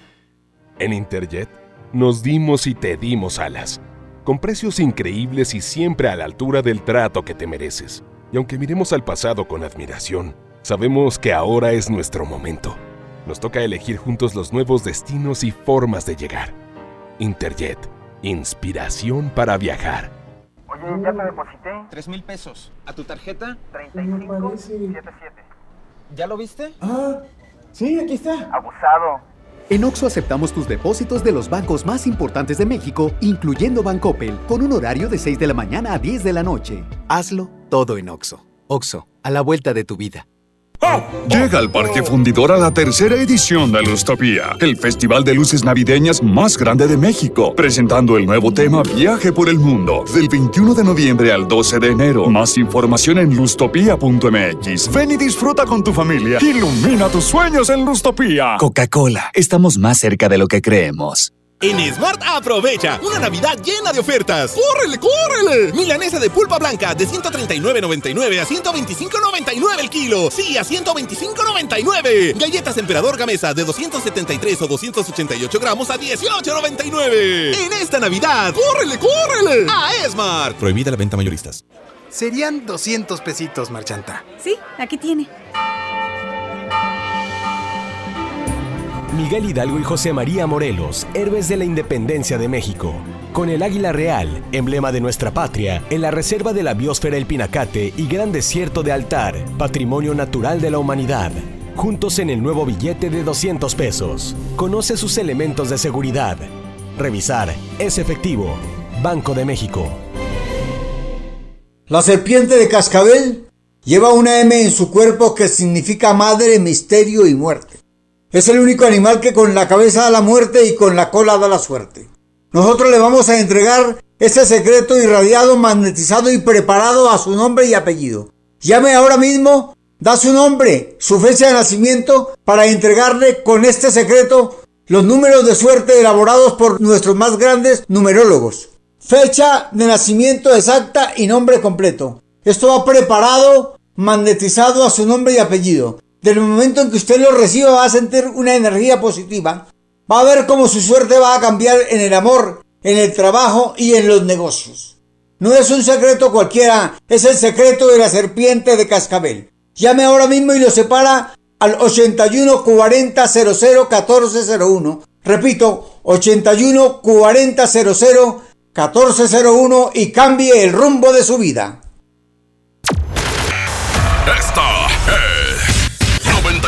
En Interjet, nos dimos y te dimos alas, con precios increíbles y siempre a la altura del trato que te mereces. Y aunque miremos al pasado con admiración, sabemos que ahora es nuestro momento. Nos toca elegir juntos los nuevos destinos y formas de llegar. Interjet Inspiración para viajar. Oye, ya te deposité. Tres mil pesos. ¿A tu tarjeta? 3577. ¿Ya lo viste? Ah, sí, aquí está. Abusado. En Oxo aceptamos tus depósitos de los bancos más importantes de México, incluyendo Bancoppel, con un horario de 6 de la mañana a 10 de la noche. Hazlo todo en Oxo. Oxo, a la vuelta de tu vida. Llega al Parque Fundidor a la tercera edición de Lustopía, el festival de luces navideñas más grande de México, presentando el nuevo tema Viaje por el Mundo, del 21 de noviembre al 12 de enero. Más información en lustopía.mx. Ven y disfruta con tu familia. Ilumina tus sueños en Lustopía. Coca-Cola, estamos más cerca de lo que creemos. En Smart aprovecha una Navidad llena de ofertas. ¡Córrele, córrele! Milanesa de pulpa blanca de 139.99 a 125.99 el kilo. Sí, a 125.99. Galletas Emperador Gamesa de 273 o 288 gramos a 18.99. En esta Navidad, ¡córrele, córrele! A Smart. Prohibida la venta mayoristas. Serían 200 pesitos, Marchanta. Sí, aquí tiene. Miguel Hidalgo y José María Morelos, héroes de la independencia de México. Con el águila real, emblema de nuestra patria, en la reserva de la biosfera El Pinacate y Gran Desierto de Altar, patrimonio natural de la humanidad. Juntos en el nuevo billete de 200 pesos. Conoce sus elementos de seguridad. Revisar es efectivo. Banco de México. La serpiente de cascabel lleva una M en su cuerpo que significa madre, misterio y muerte. Es el único animal que con la cabeza da la muerte y con la cola da la suerte. Nosotros le vamos a entregar este secreto irradiado, magnetizado y preparado a su nombre y apellido. Llame ahora mismo, da su nombre, su fecha de nacimiento para entregarle con este secreto los números de suerte elaborados por nuestros más grandes numerólogos. Fecha de nacimiento exacta y nombre completo. Esto va preparado, magnetizado a su nombre y apellido. Del momento en que usted lo reciba va a sentir una energía positiva. Va a ver cómo su suerte va a cambiar en el amor, en el trabajo y en los negocios. No es un secreto cualquiera, es el secreto de la serpiente de cascabel. Llame ahora mismo y lo separa al 81 40 00 1401. Repito, 81 40 00 1401 y cambie el rumbo de su vida. Esta es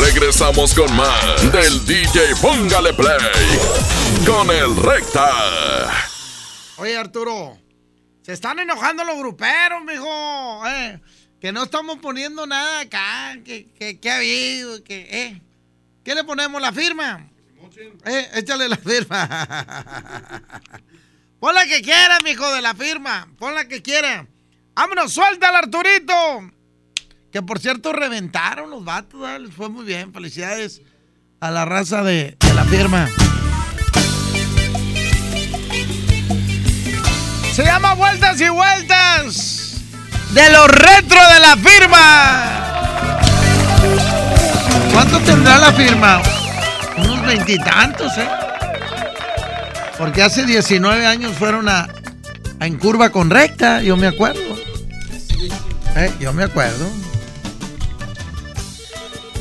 Regresamos con más del DJ Póngale Play con el Recta. Oye, Arturo, se están enojando los gruperos, mijo. Eh, que no estamos poniendo nada acá. Que, que, que ha habido. Que, eh. ¿Qué le ponemos? ¿La firma? Eh, échale la firma. Pon la que quiera, mijo, de la firma. Pon la que quiera. ¡Vámonos, suéltala, Arturito! Que por cierto reventaron los vatos, ¿verdad? les fue muy bien. Felicidades a la raza de, la firma. Se llama Vueltas y Vueltas de los retro de la firma. ¿Cuánto tendrá la firma? Unos veintitantos, ¿eh? Porque hace 19 años fueron a, en curva con recta, yo me acuerdo. Eh, yo me acuerdo.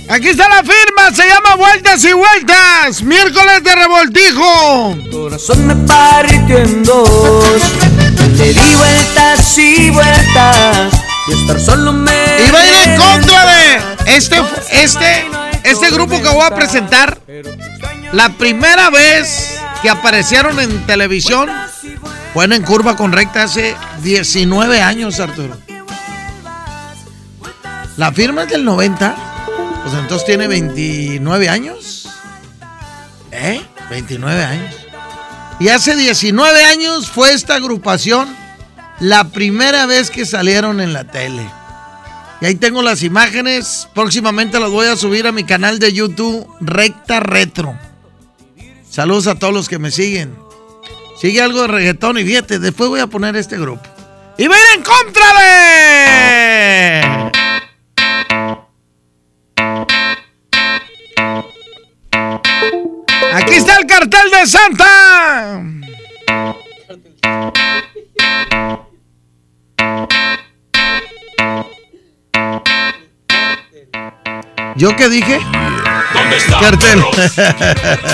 Aquí está la firma, se llama Vueltas y Vueltas. Miércoles de revoltijo. Corazón me partió en dos. Le di vueltas y vueltas. Y estar solo me. Y va a ir en contra de este, este, este grupo que voy a presentar. La primera vez que aparecieron en televisión fue en Curva con Recta hace 19 años, Arturo. La firma es del 90. Pues entonces tiene 29 años. ¿Eh? 29 años. Y hace 19 años fue esta agrupación la primera vez que salieron en la tele. Y ahí tengo las imágenes. Próximamente las voy a subir a mi canal de YouTube Recta Retro. Saludos a todos los que me siguen. Sigue algo de reggaetón y fíjate, después voy a poner este grupo. Y ven en contra. El cartel de Santa. ¿Yo qué dije? ¿Dónde está Cartel.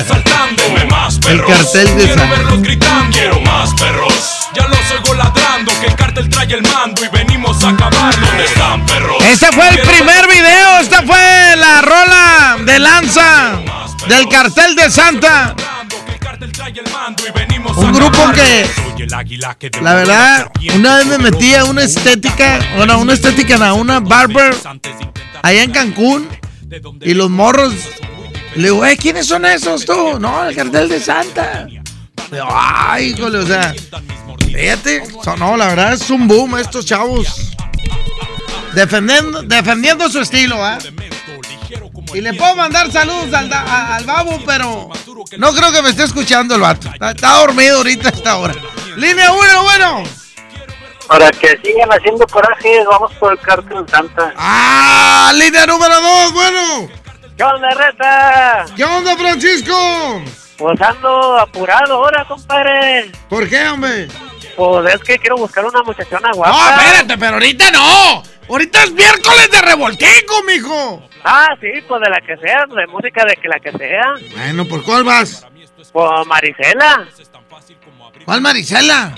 Saltándome más perros. El cartel de Quiero Santa. verlos gritando. Quiero más perros. Ya los oigo ladrando. Que el cartel trae el mando y venimos a acabar. ¿Dónde están perros? Este fue el Quiero primer video. Esta fue la rola de lanza del cartel de Santa. Un grupo que, la verdad, una vez me metí a una estética, bueno, una estética, no, una barber allá en Cancún y los morros. Le digo, "Eh, ¿quiénes son esos tú? No, el cartel de Santa. Digo, Ay, híjole, o sea, fíjate, no, la verdad es un boom estos chavos. Defendiendo, defendiendo su estilo, ¿ah? Y le puedo mandar saludos al, da- a- al babo, pero no creo que me esté escuchando el vato. Está, está dormido ahorita a esta hora. Línea 1, bueno. Para que sigan haciendo coraje, vamos por el cartel Santa. ¡Ah! Línea número 2, bueno. ¿Qué onda, Reta? ¿Qué onda, Francisco? Pues ando apurado ahora, compadre. ¿Por qué, hombre? Pues es que quiero buscar una muchachona No, guapa. espérate, pero ahorita no. Ahorita es miércoles de revolteco, mijo. Ah, sí, pues de la que sea, de música de que la que sea. Bueno, ¿por cuál vas? Pues Marisela. ¿Cuál Marisela?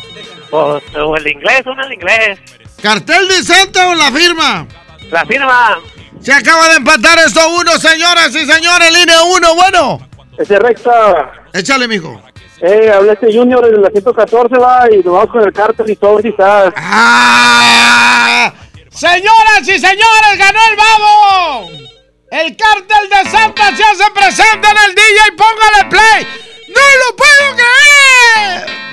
Pues o el inglés, una el inglés. ¿Cartel de Santa o la firma? La firma. Se acaba de empatar esto a uno, señoras y señores. Línea 1, bueno. Ese recta. Échale, mijo. Eh, hablé este Junior de la 114, va, y nos vamos con el cartel y todo, si está. ¡Ah! Señoras y señores, ganó el babo. El cártel de Santa se hace presente en el DJ. Póngale play. ¡No lo puedo creer!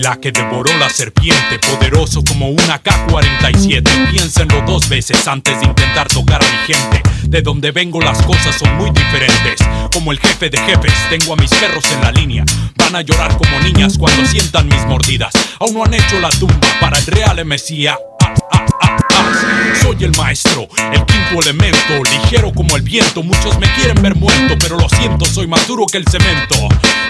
Águila que devoró la serpiente. Poderoso como una K-47. Piénsenlo dos veces antes de intentar tocar a mi gente. De donde vengo las cosas son muy diferentes. Como el jefe de jefes, tengo a mis perros en la línea. Van a llorar como niñas cuando sientan mis mordidas. Aún no han hecho la tumba para el real Mesías. Ah, ah, ah, ah. El maestro, el quinto elemento, ligero como el viento. Muchos me quieren ver muerto, pero lo siento, soy más duro que el cemento.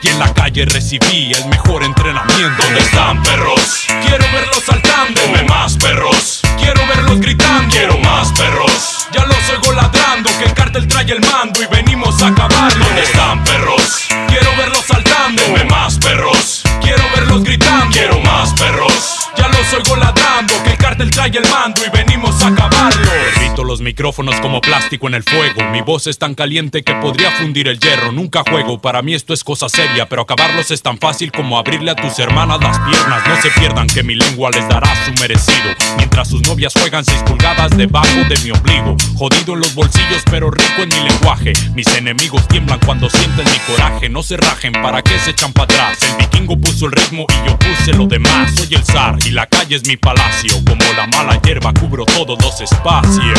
Y en la calle recibí el mejor entrenamiento. ¿Dónde están perros? Quiero verlos saltándome más perros. Quiero verlos gritando. Quiero más perros. Ya los oigo ladrando, que el cartel trae el mando y venimos a acabarlo. ¿Dónde están perros? Quiero verlos saltándome más perros. Quiero verlos gritando. Quiero más perros. Ya los oigo ladrando, que el cartel trae el mando y venimos a acabarlo. El rito Siento los micrófonos como plástico en el fuego. Mi voz es tan caliente que podría fundir el hierro. Nunca juego, para mí esto es cosa seria. Pero acabarlos es tan fácil como abrirle a tus hermanas las piernas. No se pierdan que mi lengua les dará su merecido. Mientras sus novias juegan seis pulgadas debajo de mi ombligo. Jodido en los bolsillos, pero rico en mi lenguaje. Mis enemigos tiemblan cuando sienten mi coraje. No se rajen, ¿para qué se echan para atrás? El vikingo puso el ritmo y yo puse lo demás. Soy el zar y la calle es mi palacio. Como la mala hierba cubro todos los espacios.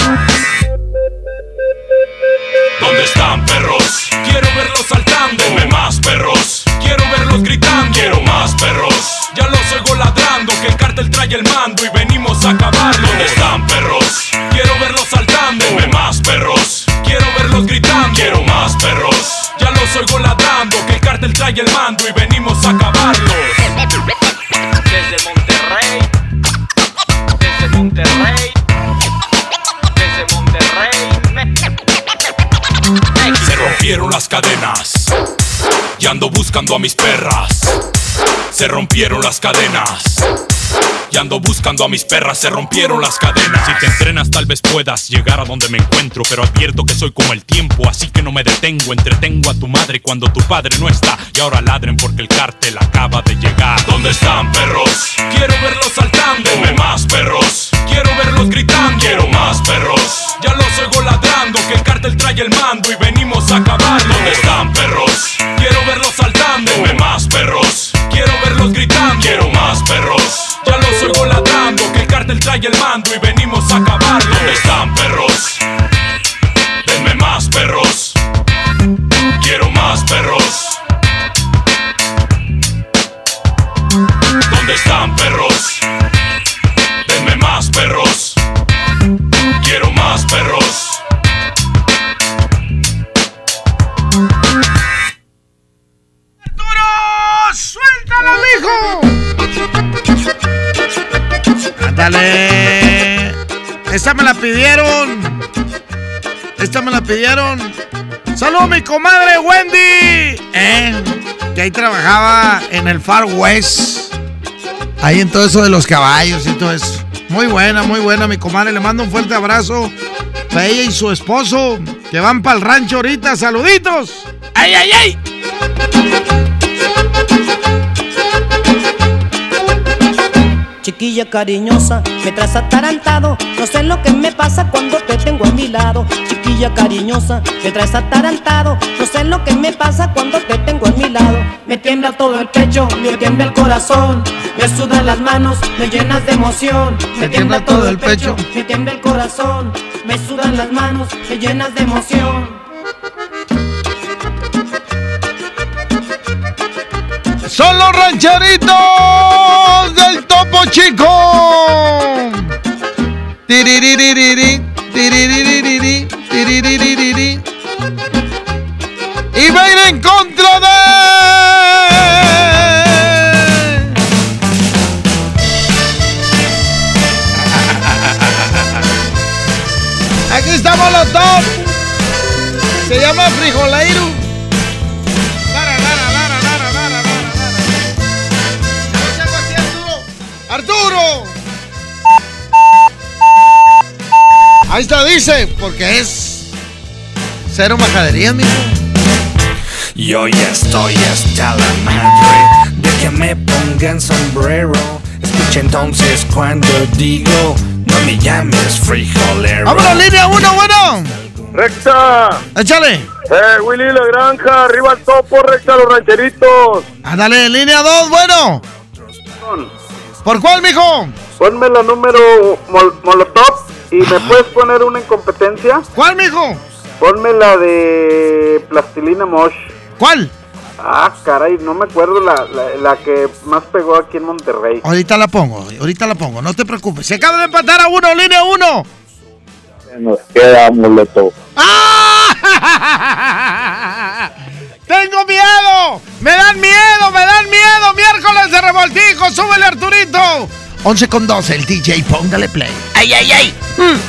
¿Dónde están perros? Quiero verlos saltando. Deme más perros. Quiero verlos gritando. Quiero más perros. Ya los oigo ladrando. Que el cártel trae el mando y venimos a acabarlo. ¿Dónde están perros? Quiero verlos saltando. Deme más perros. Quiero verlos gritando. Quiero más perros. Ya los oigo ladrando. Que el cártel trae el mando y venimos a acabarlos. Rompieron las cadenas y ando buscando a mis perras. Se rompieron las cadenas. Y ando buscando a mis perras, se rompieron las cadenas. Si te entrenas, tal vez puedas llegar a donde me encuentro. Pero advierto que soy como el tiempo, así que no me detengo. Entretengo a tu madre cuando tu padre no está. Y ahora ladren porque el cártel acaba de llegar. ¿Dónde están perros? Quiero verlos saltando. Más perros. Quiero verlos gritando. Quiero más perros. Ya los oigo que el trae el mando y venimos a acabarlo. ¿Dónde están perros? Quiero verlos saltando. Deme más perros. Quiero verlos gritando. Quiero más perros. Ya los oigo ladrando que el cártel trae el mando y venimos a acabarlo. ¿Dónde están perros? ¡Suéltalo, mijo! Ándale. Esta me la pidieron. Esta me la pidieron. Saludos mi comadre Wendy. Eh, que ahí trabajaba en el Far West. Ahí en todo eso de los caballos y todo eso. Muy buena, muy buena mi comadre. Le mando un fuerte abrazo para ella y su esposo que van para el rancho ahorita. Saluditos. ¡Ay, ay, ay! Chiquilla cariñosa, me traes atarantado. No sé lo que me pasa cuando te tengo a mi lado. Chiquilla cariñosa, me traes atarantado. No sé lo que me pasa cuando te tengo a mi lado. Me tiembla todo el pecho, me tiembla el corazón. Me sudan las manos, me llenas de emoción. Me tiembla todo el pecho, me tiembla el corazón. Me sudan las manos, me llenas de emoción. Son los rancheritos del Topo Chico. Y va a ir en contra de. Aquí estamos los dos. Se llama Frijoleiro. ¡Arturo! Ahí está, dice, porque es cero majadería, mijo. Yo ya estoy hasta la madre de que me pongan sombrero. Escucha entonces cuando digo, no me llames frijolero. ¡Vámonos, línea uno, bueno! ¡Recta! ¡Échale! ¡Eh, Willy La Granja! ¡Arriba el topo, recta, los rancheritos! Ándale, línea dos, bueno. ¿Por cuál, mijo? Ponme la número mol- Molotov y me puedes poner una en competencia. ¿Cuál, mijo? Ponme la de Plastilina Mosh. ¿Cuál? Ah, caray, no me acuerdo la, la, la que más pegó aquí en Monterrey. Ahorita la pongo, ahorita la pongo, no te preocupes. Se acaba de empatar a uno, línea uno. Nos queda amuleto. ¡Tengo miedo! ¡Me dan miedo! ¡Me dan miedo! ¡Miércoles de revoltijo! ¡Súbele, Arturito! 11 con 12, el DJ, póngale play. ¡Ay, ay, ay! Mm.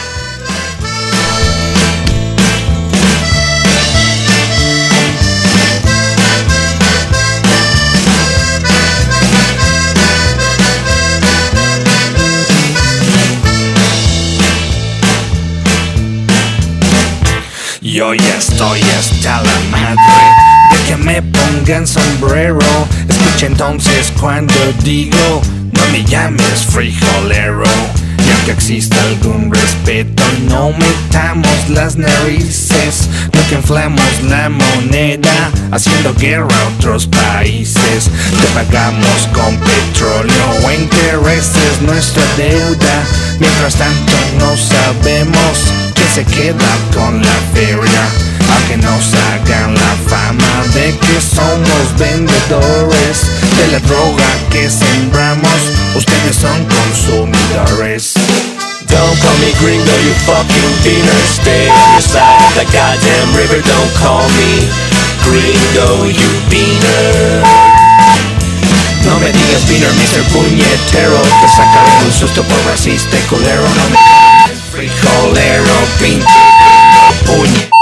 Yo ya estoy hasta la madre de que me pongan sombrero. Escucha entonces cuando digo, no me llames frijolero. Ya que exista algún respeto, no metamos las narices. Nunca inflamos la moneda, haciendo guerra a otros países. Te pagamos con petróleo o intereses nuestra deuda. Mientras tanto, no sabemos quién se queda con la feria. Aunque nos hagan la fama de que somos vendedores de la droga que sembramos, ustedes son consumidores. Don't call me gringo, you fucking beaner. Stay on your side of that goddamn river. Don't call me gringo, you beaner. No me digas beaner, Mr. Puñetero Que sacaré un susto por racista y culero No me frijolero, pinche puñe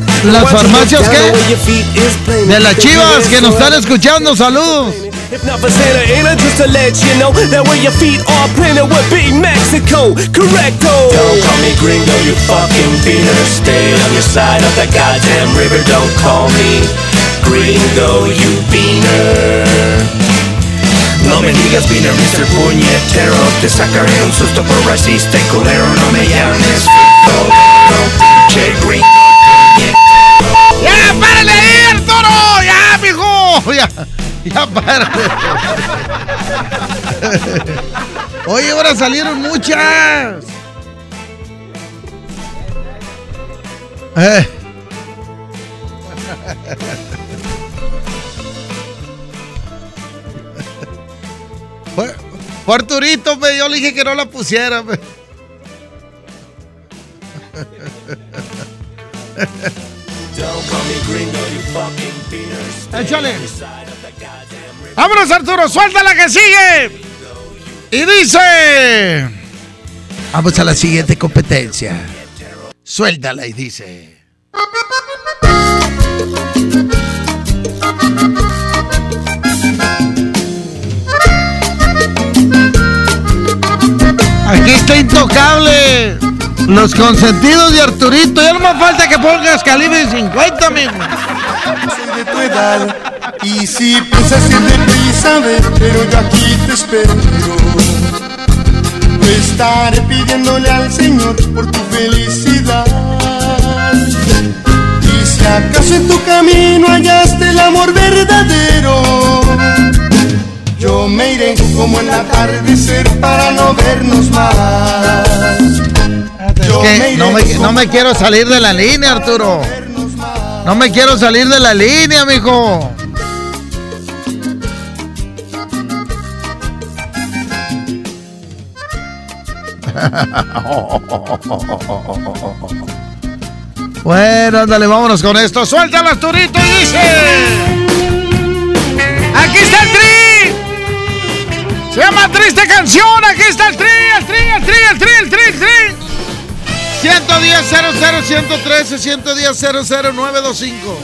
¿Las farmacias planted. De las chivas que nos están escuchando, saludos. If not for Santa Ana, just to let you know that where your feet are planted would be Mexico. Correcto. Don't call me gringo, you fucking beaner. Stay on your side of that goddamn river. Don't call me gringo, you beaner. No me digas beaner, Mr. Puñetero Te sacaré un susto por racista y culero No me llames green ¡Ya, mijo! ¡Ya, párale! Oye, ahora salieron muchas. Eh. Fue, fue Arturito, pe, yo le dije que no la pusiera. me Échale. Vámonos, Arturo, suelta la que sigue. Y dice. Vamos a la siguiente competencia. Suéltala y dice. Aquí está intocable. Los consentidos de Arturito. Ya no más falta que pongas calibre 50, amigo. Soy de tu edad y si piensas ir deprisa, ve, pero yo aquí te espero. Estaré pidiéndole al Señor por tu felicidad. Y si acaso en tu camino hallaste el amor verdadero, yo me iré como el atardecer para no vernos más. Es que no me, como no me quiero salir de la línea, Arturo. No me quiero salir de la línea, mijo. Bueno, ándale, vámonos con esto. Suéltalo, Arturito, y dice. Aquí está el tri. Se llama Triste Canción. Aquí está el tri, el tri, el tri, el tri, el tri, el tri. 110 00 113 110 00 925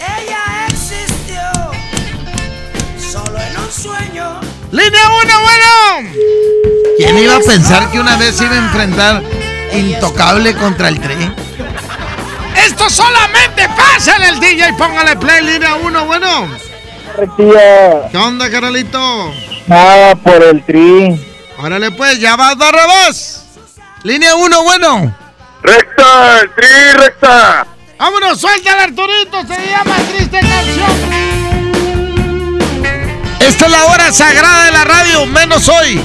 Ella existió solo en un sueño. Línea 1, bueno. ¿Quién iba a pensar que una vez iba a enfrentar Intocable contra el Tri? Esto solamente pasa en el DJ. Póngale play, línea 1, bueno. Rectilla. ¿Qué onda, carnalito? Nada por el tri. Órale, pues, ya va dos dos. Línea 1, bueno. Recta, el tri, recta. Vámonos, suéltale, Arturito. Se llama Triste Canción. Esta es la hora sagrada de la radio, menos hoy.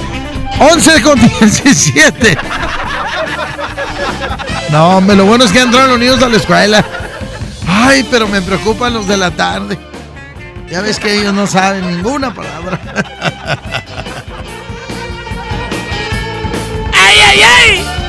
11 con 17. No, hombre, lo bueno es que entraron los niños a la escuela. Ay, pero me preocupan los de la tarde. Ya ves que ellos no saben ninguna palabra. ¡Ay, ay, ay!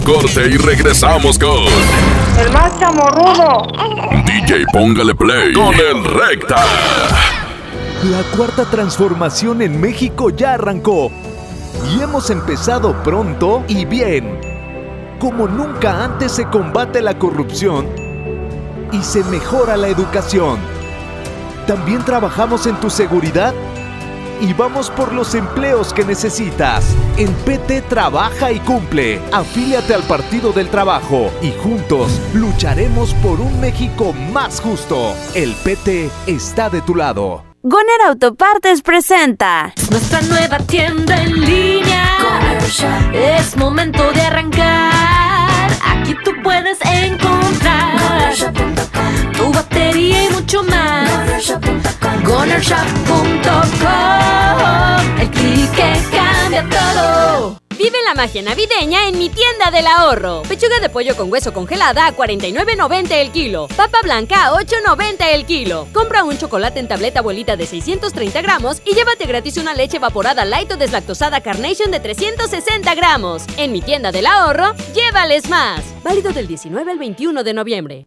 Un corte y regresamos con El más chamorrudo. DJ Póngale Play con el Recta. La cuarta transformación en México ya arrancó. Y hemos empezado pronto y bien. Como nunca antes se combate la corrupción y se mejora la educación. También trabajamos en tu seguridad y vamos por los empleos que necesitas. En PT trabaja y cumple. Afíliate al Partido del Trabajo y juntos lucharemos por un México más justo. El PT está de tu lado. Goner Autopartes presenta Nuestra nueva tienda en línea. Es momento de arrancar. Aquí tú puedes encontrar Gonershop.com. El clic que cambia todo. Vive la magia navideña en mi tienda del ahorro. Pechuga de pollo con hueso congelada a 49.90 el kilo. Papa blanca a 8.90 el kilo. Compra un chocolate en tableta abuelita de 630 gramos y llévate gratis una leche evaporada light o deslactosada Carnation de 360 gramos. En mi tienda del ahorro, llévales más. Válido del 19 al 21 de noviembre.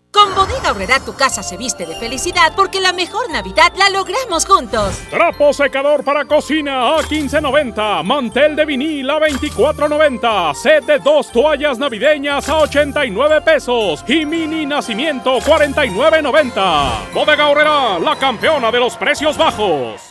Aurrera tu casa se viste de felicidad porque la mejor Navidad la logramos juntos. Trapo secador para cocina a 15.90, mantel de vinil a 24.90, set de dos toallas navideñas a 89 pesos y mini nacimiento 49.90. Bodega Aurrera, la campeona de los precios bajos.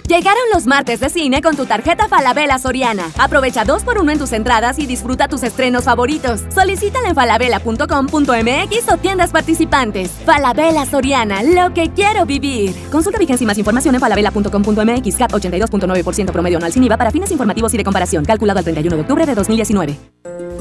Llegaron los martes de cine con tu tarjeta Falabella Soriana. Aprovecha dos por uno en tus entradas y disfruta tus estrenos favoritos. Solicítala en falabella.com.mx o tiendas participantes. Falabella Soriana, lo que quiero vivir. Consulta vigencia y más información en falabella.com.mx. CAT 82.9% promedio anual sin IVA para fines informativos y de comparación. Calculado al 31 de octubre de 2019.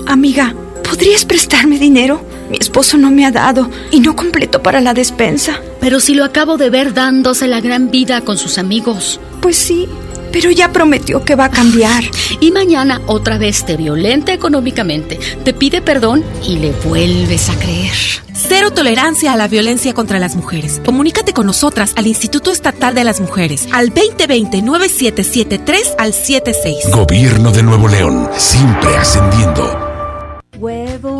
Amiga, ¿podrías prestarme dinero? Mi esposo no me ha dado y no completo para la despensa. Pero si lo acabo de ver dándose la gran vida con sus amigos. Pues sí, pero ya prometió que va a cambiar. Y mañana otra vez te violenta económicamente, te pide perdón y le vuelves a creer. Cero tolerancia a la violencia contra las mujeres. Comunícate con nosotras al Instituto Estatal de las Mujeres al 2020-9773 al 76. Gobierno de Nuevo León, siempre ascendiendo. Huevo,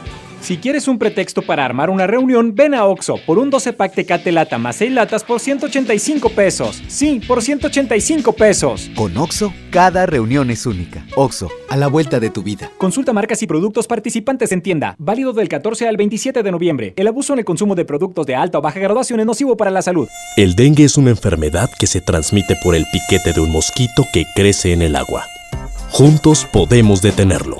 Si quieres un pretexto para armar una reunión, ven a Oxo por un 12 pack Tecate Lata más 6 latas por 185 pesos. Sí, por 185 pesos. Con Oxo, cada reunión es única. Oxo, a la vuelta de tu vida. Consulta marcas y productos participantes en tienda. Válido del 14 al 27 de noviembre. El abuso en el consumo de productos de alta o baja graduación es nocivo para la salud. El dengue es una enfermedad que se transmite por el piquete de un mosquito que crece en el agua. Juntos podemos detenerlo.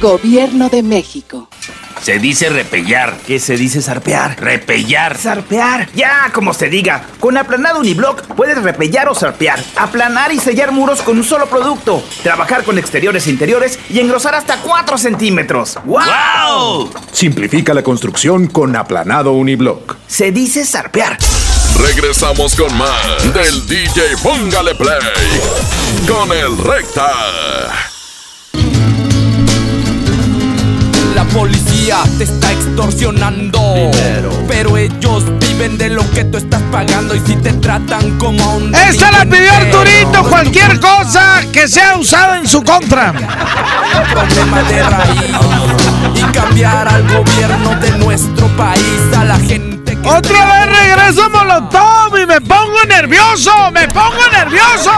Gobierno de México. Se dice repellar. ¿Qué se dice zarpear? Repellar. Zarpear. Ya, como se diga. Con aplanado uniblock puedes repellar o zarpear. Aplanar y sellar muros con un solo producto. Trabajar con exteriores e interiores y engrosar hasta 4 centímetros. ¡Wow! Simplifica la construcción con aplanado uniblock. Se dice zarpear. Regresamos con más del DJ Póngale Play con el Recta. Policía te está extorsionando. Pero ellos viven de lo que tú estás pagando. Y si te tratan como a un. Esta la pidió Arturito, cualquier cosa que sea usada en su contra. problema de raíz. Y cambiar al gobierno de nuestro país. A la gente. Otra vez regreso Molotov y me pongo nervioso, me pongo nervioso.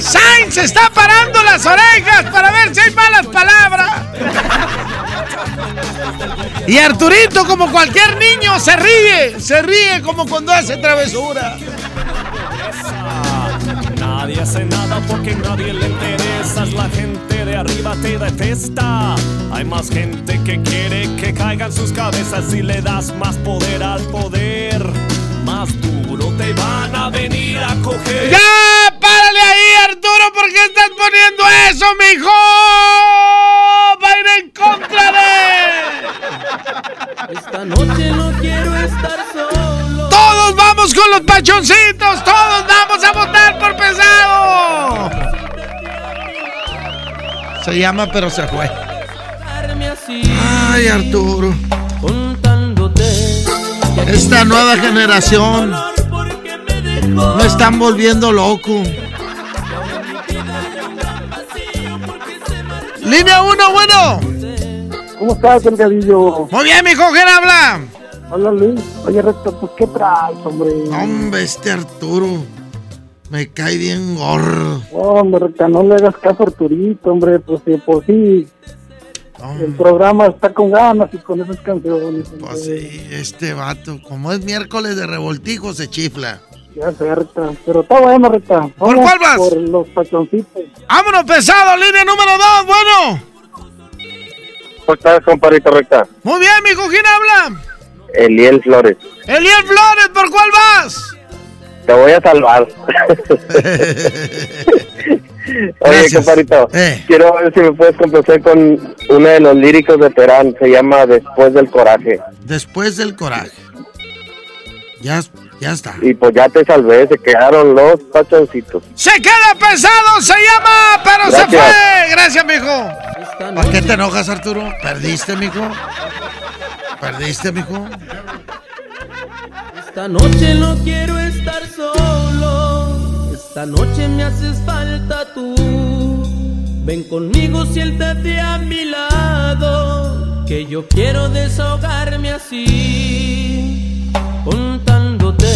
Sainz está parando las orejas para ver si hay malas palabras. Y Arturito, como cualquier niño, se ríe, se ríe como cuando hace travesura. Nadie hace nada porque nadie le interesas. La gente de arriba te detesta. Hay más gente que quiere que caigan sus cabezas y le das más poder al poder. Más duro te van a venir a coger. ¡Ya! ¡Párale ahí, Arturo! ¿Por qué estás poniendo eso, mijo? ¡Va a ir en contra de! Esta noche no quiero estar solo. ¡Todos vamos con los pachoncitos! ¡Todos vamos Se llama, pero se fue. Ay, Arturo. Esta nueva generación me están volviendo loco. Línea 1, bueno. ¿Cómo estás, Delgadillo? Muy bien, mijo, ¿quién habla? Hola, Luis. Oye, Recto, pues, ¿qué traes, hombre? Hombre, este Arturo me cae bien gordo. Hombre, Recta, no le hagas caso a Arturito, hombre, pues, si por sí el programa está con ganas y con esas canciones. hombre. Pues sí, este vato, como es miércoles de revoltijo, se chifla. Ya sé, Recta, pero está bueno, Recta. ¿Por cuál vas? Por los pachoncitos. ¡Vámonos, pesado! Línea número 2, bueno. ¿Cómo estás, compadrito recta? Muy bien, mijo, ¿quién habla? Eliel Flores. Eliel Flores, ¿por cuál vas? Te voy a salvar. Oye, compadrito, Eh. quiero ver si me puedes complacer con uno de los líricos de Terán. Se llama Después del Coraje. Después del coraje. Ya, ya está. Y pues ya te salvé, se quedaron los pachoncitos. ¡Se queda pesado! ¡Se llama! ¡Pero se fue! Gracias, mijo. ¿Para qué te enojas, Arturo? ¿Perdiste, mijo? ¿Perdiste, mijo? Esta noche no quiero estar solo. Esta noche me haces falta tú. Ven conmigo, siéntate a mi lado. Que yo quiero desahogarme así. Contándote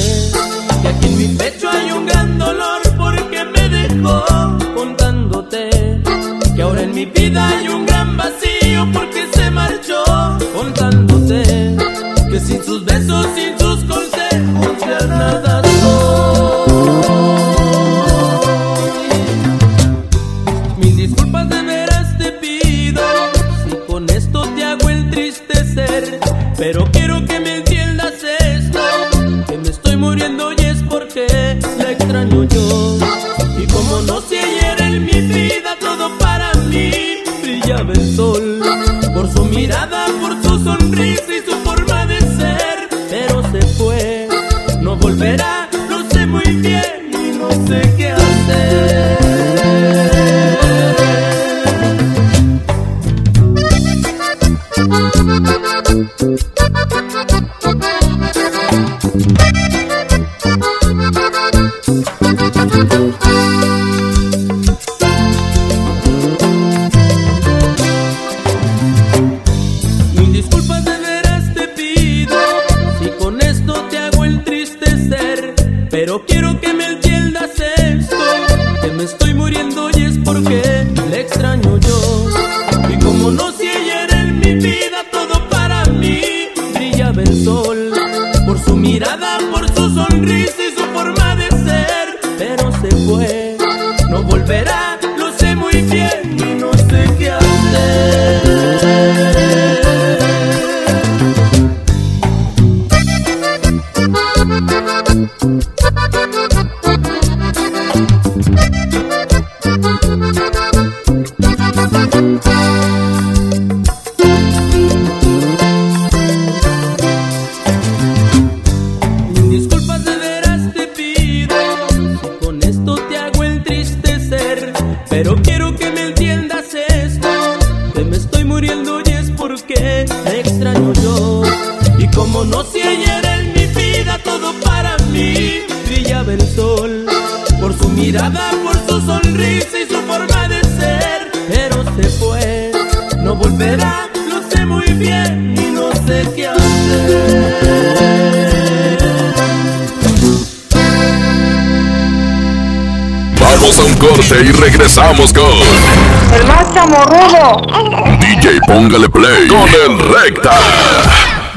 que aquí en mi pecho hay un gran dolor porque me dejó. Contándote que ahora en mi vida hay un gran vacío porque se marchó. Contándote que sin sus besos, sin sus nada soy. Mil disculpas de veras te pido si con esto te hago entristecer. Pero quiero que me entiendas esto: que me estoy muriendo y es porque la extraño yo. Y como no sé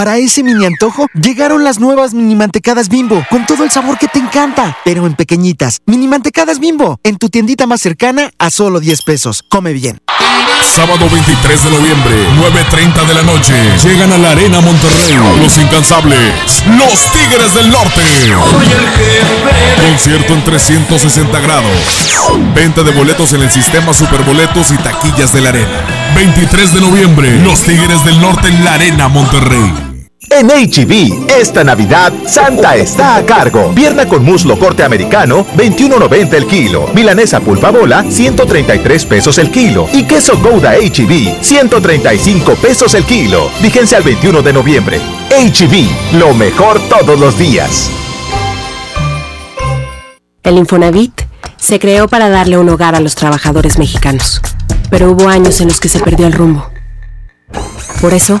Para ese mini antojo, llegaron las nuevas mini mantecadas bimbo, con todo el sabor que te encanta, pero en pequeñitas. Mini mantecadas bimbo, en tu tiendita más cercana a solo 10 pesos. Come bien. Sábado 23 de noviembre, 9.30 de la noche. Llegan a la Arena Monterrey. Los incansables. Los Tigres del Norte. Concierto en 360 grados. Venta de boletos en el sistema Superboletos y taquillas de la Arena. 23 de noviembre, Los Tigres del Norte en la Arena Monterrey. En HB, esta Navidad, Santa está a cargo. Pierna con muslo corte americano, 21.90 el kilo. Milanesa pulpa bola, 133 pesos el kilo. Y queso Gouda HB, 135 pesos el kilo. Vigencia al 21 de noviembre. HB, lo mejor todos los días. El Infonavit se creó para darle un hogar a los trabajadores mexicanos, pero hubo años en los que se perdió el rumbo. Por eso,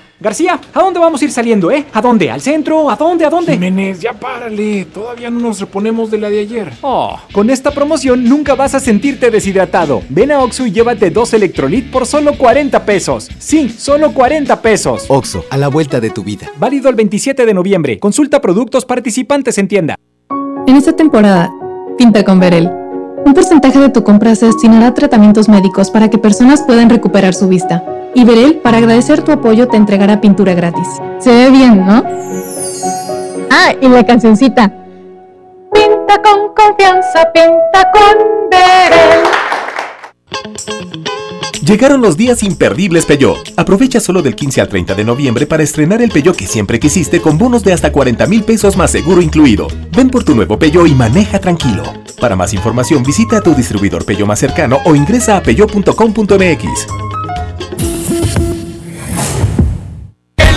García, ¿a dónde vamos a ir saliendo, eh? ¿A dónde? ¿Al centro? ¿A dónde? ¿A dónde? Jiménez, ya párale. Todavía no nos reponemos de la de ayer. Oh, con esta promoción nunca vas a sentirte deshidratado. Ven a Oxxo y llévate dos Electrolit por solo 40 pesos. Sí, solo 40 pesos. Oxo, a la vuelta de tu vida. Válido el 27 de noviembre. Consulta productos participantes en tienda. En esta temporada, pinta con Verel. Un porcentaje de tu compra se destinará a tratamientos médicos para que personas puedan recuperar su vista. Y Verel, para agradecer tu apoyo, te entregará pintura gratis. Se ve bien, ¿no? Ah, y la cancioncita. Pinta con confianza, pinta con Verel. Llegaron los días imperdibles Peugeot. Aprovecha solo del 15 al 30 de noviembre para estrenar el Peugeot que siempre quisiste con bonos de hasta 40 mil pesos más seguro incluido. Ven por tu nuevo Peugeot y maneja tranquilo. Para más información visita a tu distribuidor Peugeot más cercano o ingresa a peugeot.com.mx.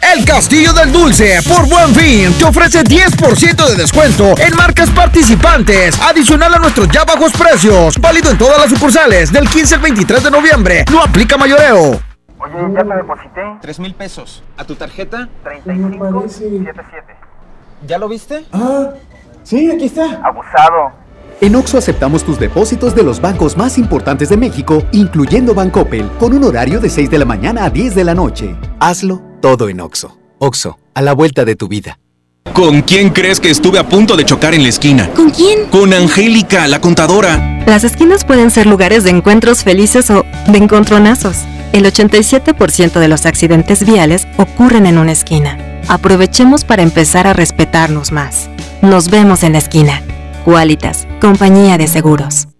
El Castillo del Dulce, por Buen Fin, te ofrece 10% de descuento en marcas participantes, adicional a nuestros ya bajos precios. Válido en todas las sucursales del 15 al 23 de noviembre. No aplica mayoreo. Oye, ya te deposité. Tres mil pesos. ¿A tu tarjeta? 3577. ¿Ya lo viste? Ah, sí, aquí está. Abusado. En Oxo aceptamos tus depósitos de los bancos más importantes de México, incluyendo Bancoppel, con un horario de 6 de la mañana a 10 de la noche. Hazlo todo en Oxo. Oxo, a la vuelta de tu vida. ¿Con quién crees que estuve a punto de chocar en la esquina? ¿Con quién? Con Angélica, la contadora. Las esquinas pueden ser lugares de encuentros felices o de encontronazos. El 87% de los accidentes viales ocurren en una esquina. Aprovechemos para empezar a respetarnos más. Nos vemos en la esquina. Qualitas, compañía de seguros.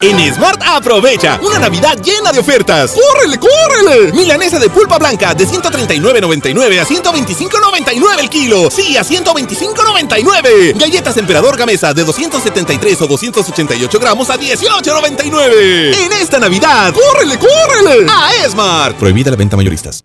En Smart aprovecha una Navidad llena de ofertas. ¡Córrele, córrele! Milanesa de pulpa blanca de 139.99 a 125.99 el kilo. Sí, a 125.99. Galletas Emperador Gamesa de 273 o 288 gramos a 18.99. En esta Navidad, ¡córrele, córrele! A Smart. Prohibida la venta mayoristas.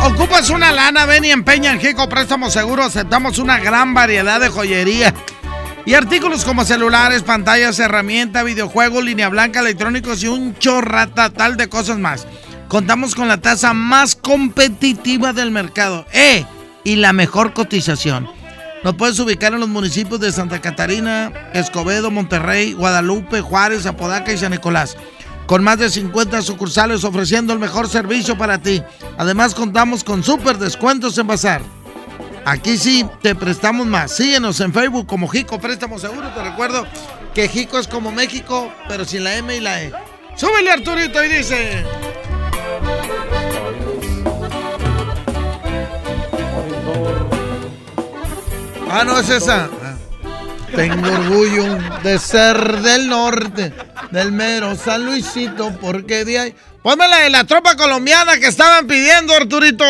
Ocupas, una lana, ven y empeña en Jico Préstamos Seguros. Aceptamos una gran variedad de joyería y artículos como celulares, pantallas, herramientas, videojuegos, línea blanca, electrónicos y un chorrata tal de cosas más. Contamos con la tasa más competitiva del mercado. ¡Eh! Y la mejor cotización. Nos puedes ubicar en los municipios de Santa Catarina, Escobedo, Monterrey, Guadalupe, Juárez, Apodaca y San Nicolás con más de 50 sucursales ofreciendo el mejor servicio para ti. Además contamos con súper descuentos en Bazar. Aquí sí te prestamos más. Síguenos en Facebook como Jico Préstamo Seguro. Te recuerdo que Jico es como México, pero sin la M y la E. Súbele Arturito y dice. Ah, no es esa. Tengo orgullo de ser del norte, del mero San Luisito, porque de ahí. Ponme la de la tropa colombiana que estaban pidiendo, Arturito.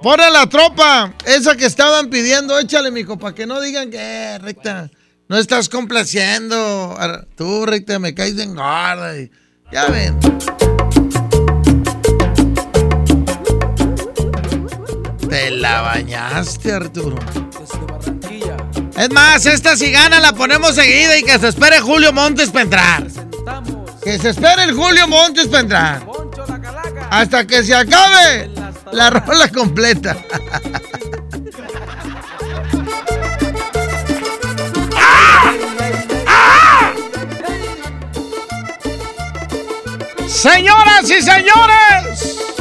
Ponle la tropa, esa que estaban pidiendo, échale, mijo, para que no digan que, eh, recta, no estás complaciendo. Tú, recta, me caes de engorda. Y, ya ven. Te la bañaste, Arturo. Es más, esta si gana la ponemos seguida y que se espere Julio Montes para entrar. Que se espere el Julio Montes para entrar. Hasta que se acabe la rola completa. Señoras y señores.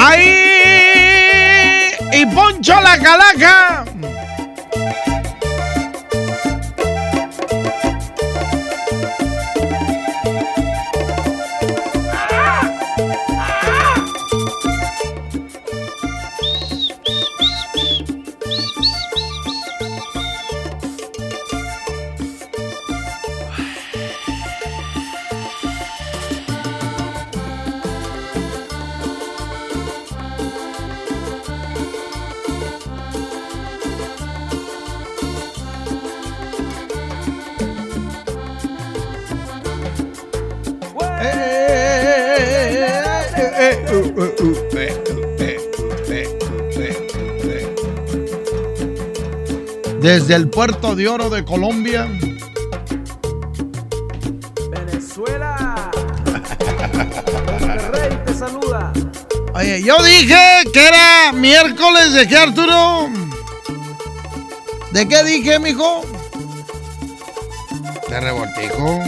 ¡Ahí! ¡Y Poncho la calaca! Desde el puerto de oro de Colombia. Venezuela. Monterrey te saluda. Oye, yo dije que era miércoles de qué, Arturo? ¿De qué dije, mijo? De revoltijo.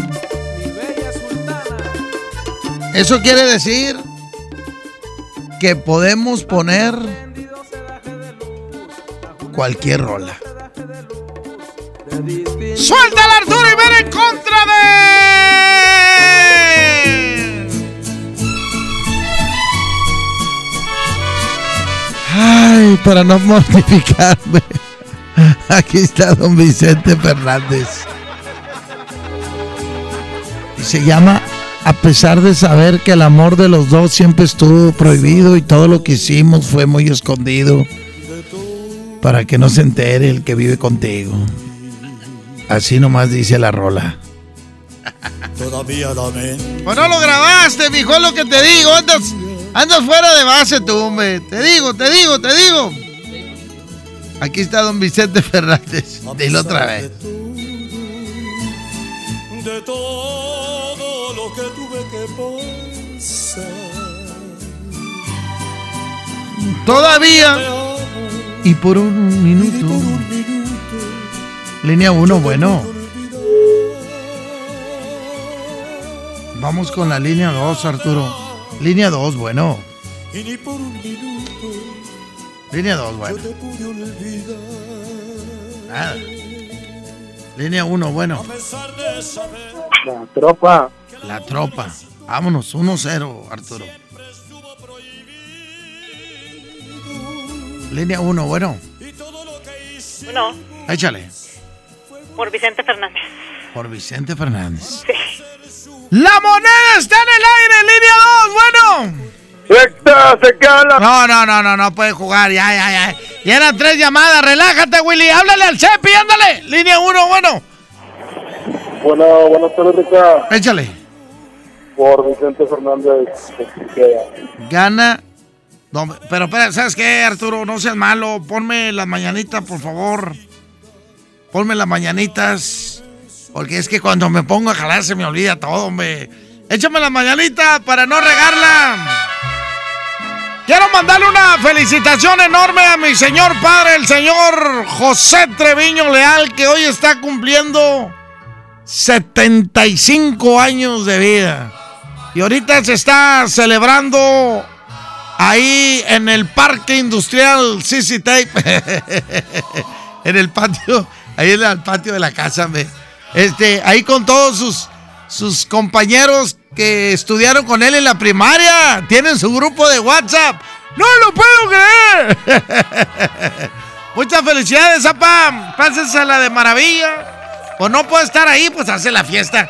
Mi bella sultana. Eso quiere decir que podemos poner cualquier rola. Para no mortificarme. Aquí está don Vicente Fernández. Y se llama A pesar de saber que el amor de los dos siempre estuvo prohibido y todo lo que hicimos fue muy escondido. Para que no se entere el que vive contigo. Así nomás dice la rola. Todavía dame. Pues no lo grabaste, mijo, es lo que te digo. Andas, andas fuera de base tú, hombre. Te digo, te digo, te digo. Aquí está don Vicente Fernández. Dilo otra vez. De todo lo que tuve que pasar. Todavía. Y por un minuto. Línea 1, bueno. Vamos con la línea 2, Arturo. Línea 2, bueno. Y ni por un minuto Línea 2, yo bueno. te pude olvidar. Nada. Línea 1, bueno. La tropa. La tropa. Vámonos, 1-0, Arturo. Línea 1, bueno. Bueno, Échale. por Vicente Fernández. Por Vicente Fernández. La moneda está en el aire, línea 2, bueno. se queda No, no, no, no, no puede jugar, ya, ya, ya. Ya eran tres llamadas, relájate, Willy. Háblale al Cepi, ándale. Línea 1, bueno. Bueno, buenas tardes, Rica. Échale. Por Vicente Fernández. Gana. No, pero, espera, ¿sabes qué, Arturo? No seas malo. Ponme las mañanitas, por favor. Ponme las mañanitas. Porque es que cuando me pongo a jalar se me olvida todo, hombre. Échame las mañanitas para no regarla. Quiero mandarle una felicitación enorme a mi señor padre, el señor José Treviño Leal, que hoy está cumpliendo 75 años de vida. Y ahorita se está celebrando ahí en el Parque Industrial CC Tape. en el patio, ahí en el patio de la casa, me. Este, ahí con todos sus, sus compañeros que estudiaron con él en la primaria. Tienen su grupo de WhatsApp. ¡No lo puedo creer! Muchas felicidades, Zapa. Pásensela de maravilla. O no puede estar ahí, pues hace la fiesta.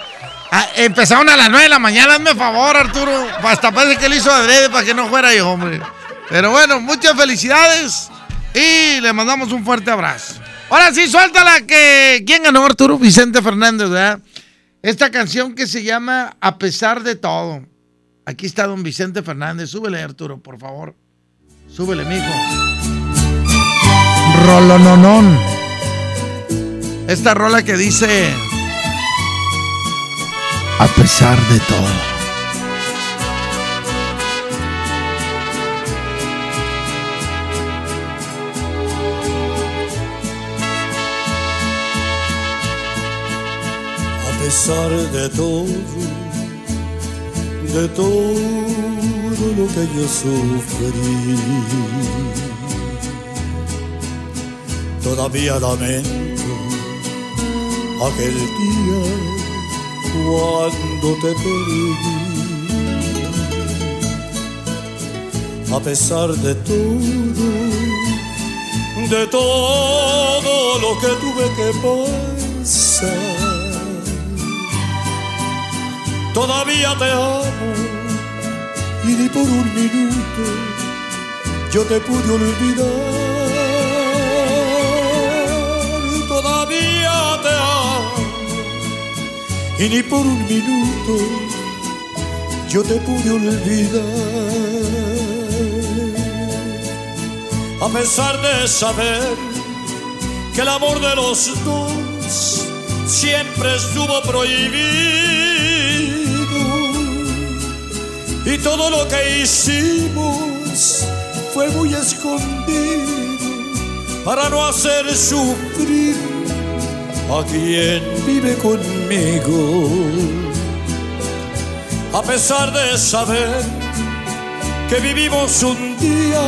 Ah, empezaron a las 9 de la mañana, hazme favor, Arturo. Hasta parece que él hizo adrede para que no fuera yo, hombre. Pero bueno, muchas felicidades y le mandamos un fuerte abrazo. Ahora sí, suéltala que... ¿Quién ganó, Arturo? Vicente Fernández, ¿verdad? Esta canción que se llama A pesar de todo. Aquí está don Vicente Fernández. Súbele, Arturo, por favor. Súbele, mijo. Rolononón. Esta rola que dice... A pesar de todo. Pesar de todo, de todo lo que yo sufrí, todavía lamento aquel día cuando te perdí. A pesar de todo, de todo lo que tuve que pasar todavía te amo y ni por un minuto yo te pude olvidar. Todavía te amo y ni por un minuto yo te pude olvidar. A pesar de saber que el amor de los dos siempre estuvo prohibido y todo lo que hicimos fue muy escondido para no hacer sufrir a quien vive conmigo. A pesar de saber que vivimos un día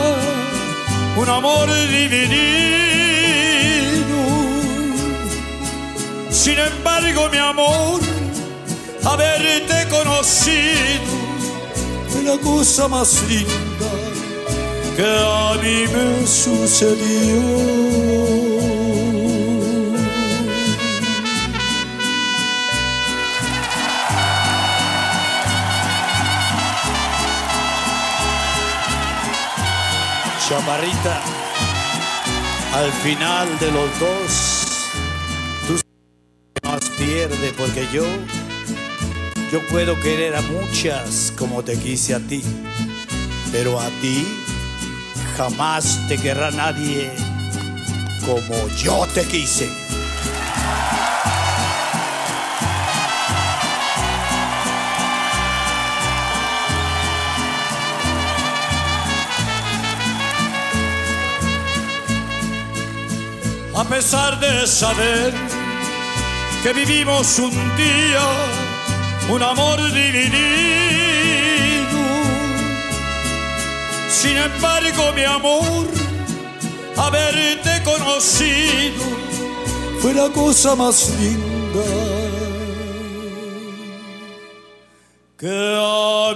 un amor dividido, sin embargo mi amor, haberte conocido la cosa más linda que a mí me sucedió. Chaparrita, al final de los dos, tú más pierde porque yo Yo puedo querer a muchas como te quise a ti, pero a ti jamás te querrá nadie como yo te quise. A pesar de saber que vivimos un día un amor dividido, sin embargo mi amor, haberte conocido fue la cosa más linda que a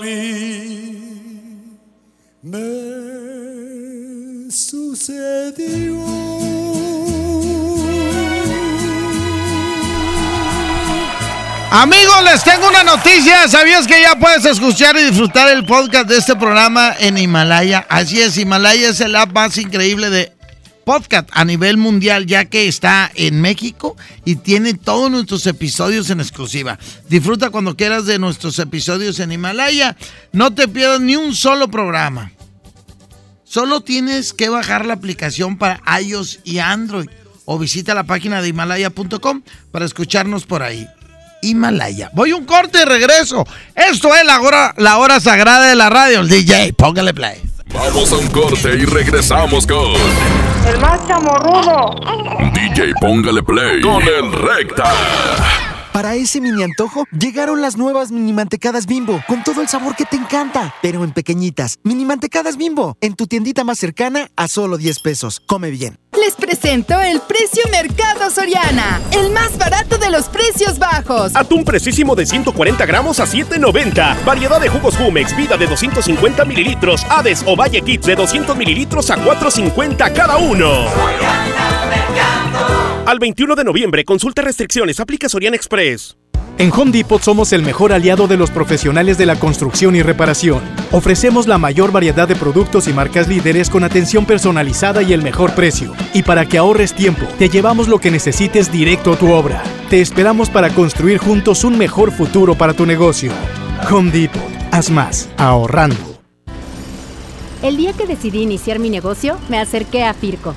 Amigos, les tengo una noticia. ¿Sabías que ya puedes escuchar y disfrutar el podcast de este programa en Himalaya? Así es, Himalaya es el app más increíble de podcast a nivel mundial, ya que está en México y tiene todos nuestros episodios en exclusiva. Disfruta cuando quieras de nuestros episodios en Himalaya. No te pierdas ni un solo programa. Solo tienes que bajar la aplicación para iOS y Android o visita la página de himalaya.com para escucharnos por ahí. Himalaya. Voy un corte y regreso. Esto es la hora, la hora sagrada de la radio. El DJ, póngale play. Vamos a un corte y regresamos con El más chamorrudo. DJ Póngale Play con el Recta. Para ese mini antojo, llegaron las nuevas mini mantecadas bimbo, con todo el sabor que te encanta, pero en pequeñitas. Mini mantecadas bimbo, en tu tiendita más cercana a solo 10 pesos. Come bien. Les presento el precio Mercado Soriana, el más barato de los precios bajos. Atún precisísimo de 140 gramos a 7.90. Variedad de jugos Jumex, vida de 250 mililitros. Hades o Valle Kids de 200 mililitros a 4.50 cada uno. Al 21 de noviembre, consulta restricciones, aplica Soriana Express. En Home Depot somos el mejor aliado de los profesionales de la construcción y reparación. Ofrecemos la mayor variedad de productos y marcas líderes con atención personalizada y el mejor precio. Y para que ahorres tiempo, te llevamos lo que necesites directo a tu obra. Te esperamos para construir juntos un mejor futuro para tu negocio. Home Depot. Haz más, ahorrando. El día que decidí iniciar mi negocio, me acerqué a Firco.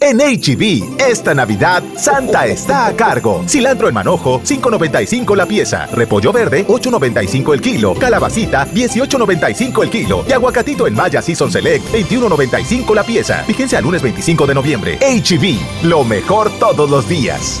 En HB, esta Navidad, Santa está a cargo. Cilantro en manojo, 5.95 la pieza. Repollo verde, 8.95 el kilo. Calabacita, 18.95 el kilo. Y aguacatito en Maya Season Select, 21.95 la pieza. Fíjense al lunes 25 de noviembre. HB, lo mejor todos los días.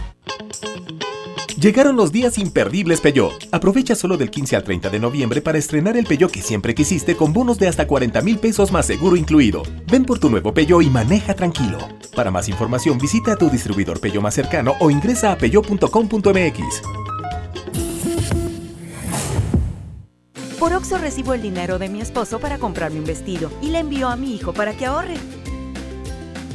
Llegaron los días imperdibles Peugeot. Aprovecha solo del 15 al 30 de noviembre para estrenar el Peugeot que siempre quisiste con bonos de hasta 40 mil pesos más seguro incluido. Ven por tu nuevo Peugeot y maneja tranquilo. Para más información visita a tu distribuidor Peugeot más cercano o ingresa a peugeot.com.mx. Por Oxo recibo el dinero de mi esposo para comprarme un vestido y le envío a mi hijo para que ahorre.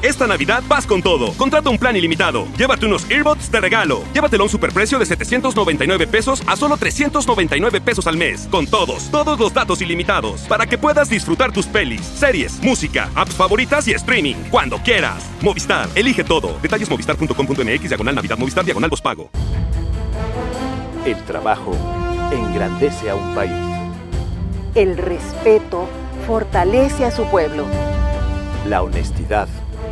Esta Navidad vas con todo. Contrata un plan ilimitado. Llévate unos earbuds de regalo. Llévatelo a un superprecio de 799 pesos a solo 399 pesos al mes. Con todos, todos los datos ilimitados. Para que puedas disfrutar tus pelis, series, música, apps favoritas y streaming. Cuando quieras. Movistar, elige todo. Detalles movistar.com.mx, diagonal Navidad, Movistar, diagonal pago. El trabajo engrandece a un país. El respeto fortalece a su pueblo. La honestidad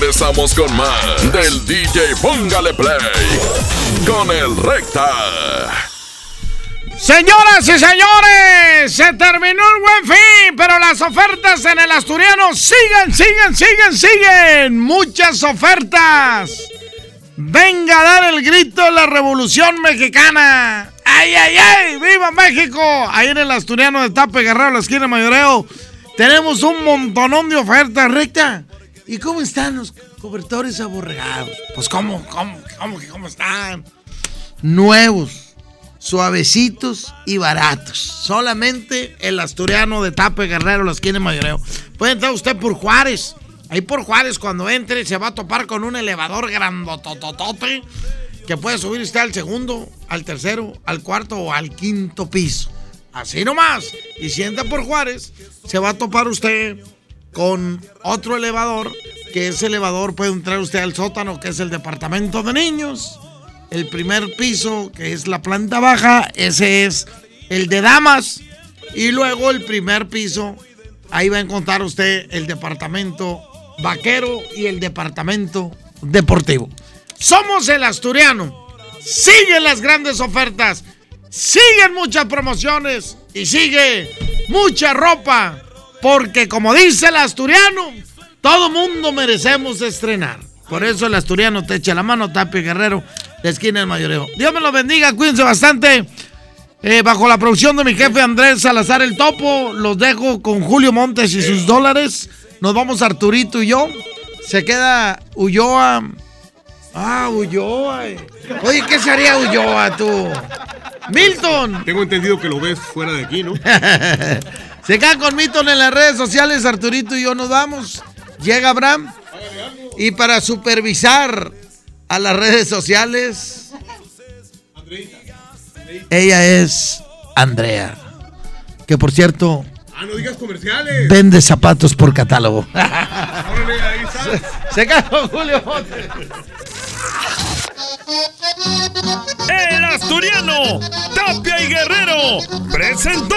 Regresamos con más del DJ Póngale Play con el Recta. Señoras y señores, se terminó el buen fin, pero las ofertas en el asturiano siguen, siguen, siguen, siguen. Muchas ofertas. Venga a dar el grito de la revolución mexicana. ¡Ay, ay, ay! ¡Viva México! Ahí en el asturiano de Tape Guerrero, la esquina Mayoreo, tenemos un montonón de ofertas, recta. ¿Y cómo están los cobertores aborregados? Pues, ¿cómo, cómo, cómo, cómo están? Nuevos, suavecitos y baratos. Solamente el asturiano de Tape Guerrero, la esquina de Mayoreo. Puede entrar usted por Juárez. Ahí por Juárez, cuando entre, se va a topar con un elevador grandotototote que puede subir usted al segundo, al tercero, al cuarto o al quinto piso. Así nomás. Y si entra por Juárez, se va a topar usted con otro elevador, que ese elevador puede entrar usted al sótano, que es el departamento de niños. El primer piso, que es la planta baja, ese es el de damas. Y luego el primer piso, ahí va a encontrar usted el departamento vaquero y el departamento deportivo. Somos el asturiano. Siguen las grandes ofertas. Siguen muchas promociones. Y sigue mucha ropa. Porque como dice el asturiano, todo mundo merecemos estrenar. Por eso el asturiano te echa la mano, Tapia Guerrero, de esquina del mayoreo. Dios me lo bendiga, cuídense bastante. Eh, bajo la producción de mi jefe Andrés Salazar el Topo, los dejo con Julio Montes y sus dólares. Nos vamos Arturito y yo. Se queda Ulloa. Ah, Ulloa. Oye, ¿qué sería Ulloa tú? Milton. Tengo entendido que lo ves fuera de aquí, ¿no? Se queda con Milton en las redes sociales, Arturito y yo nos vamos. Llega Abraham. Y para supervisar a las redes sociales, ella es Andrea. Que por cierto, Ah, no digas comerciales. vende zapatos por catálogo. Órale, ahí está. Se Julio Montes. El asturiano, Tapia y Guerrero, presentó.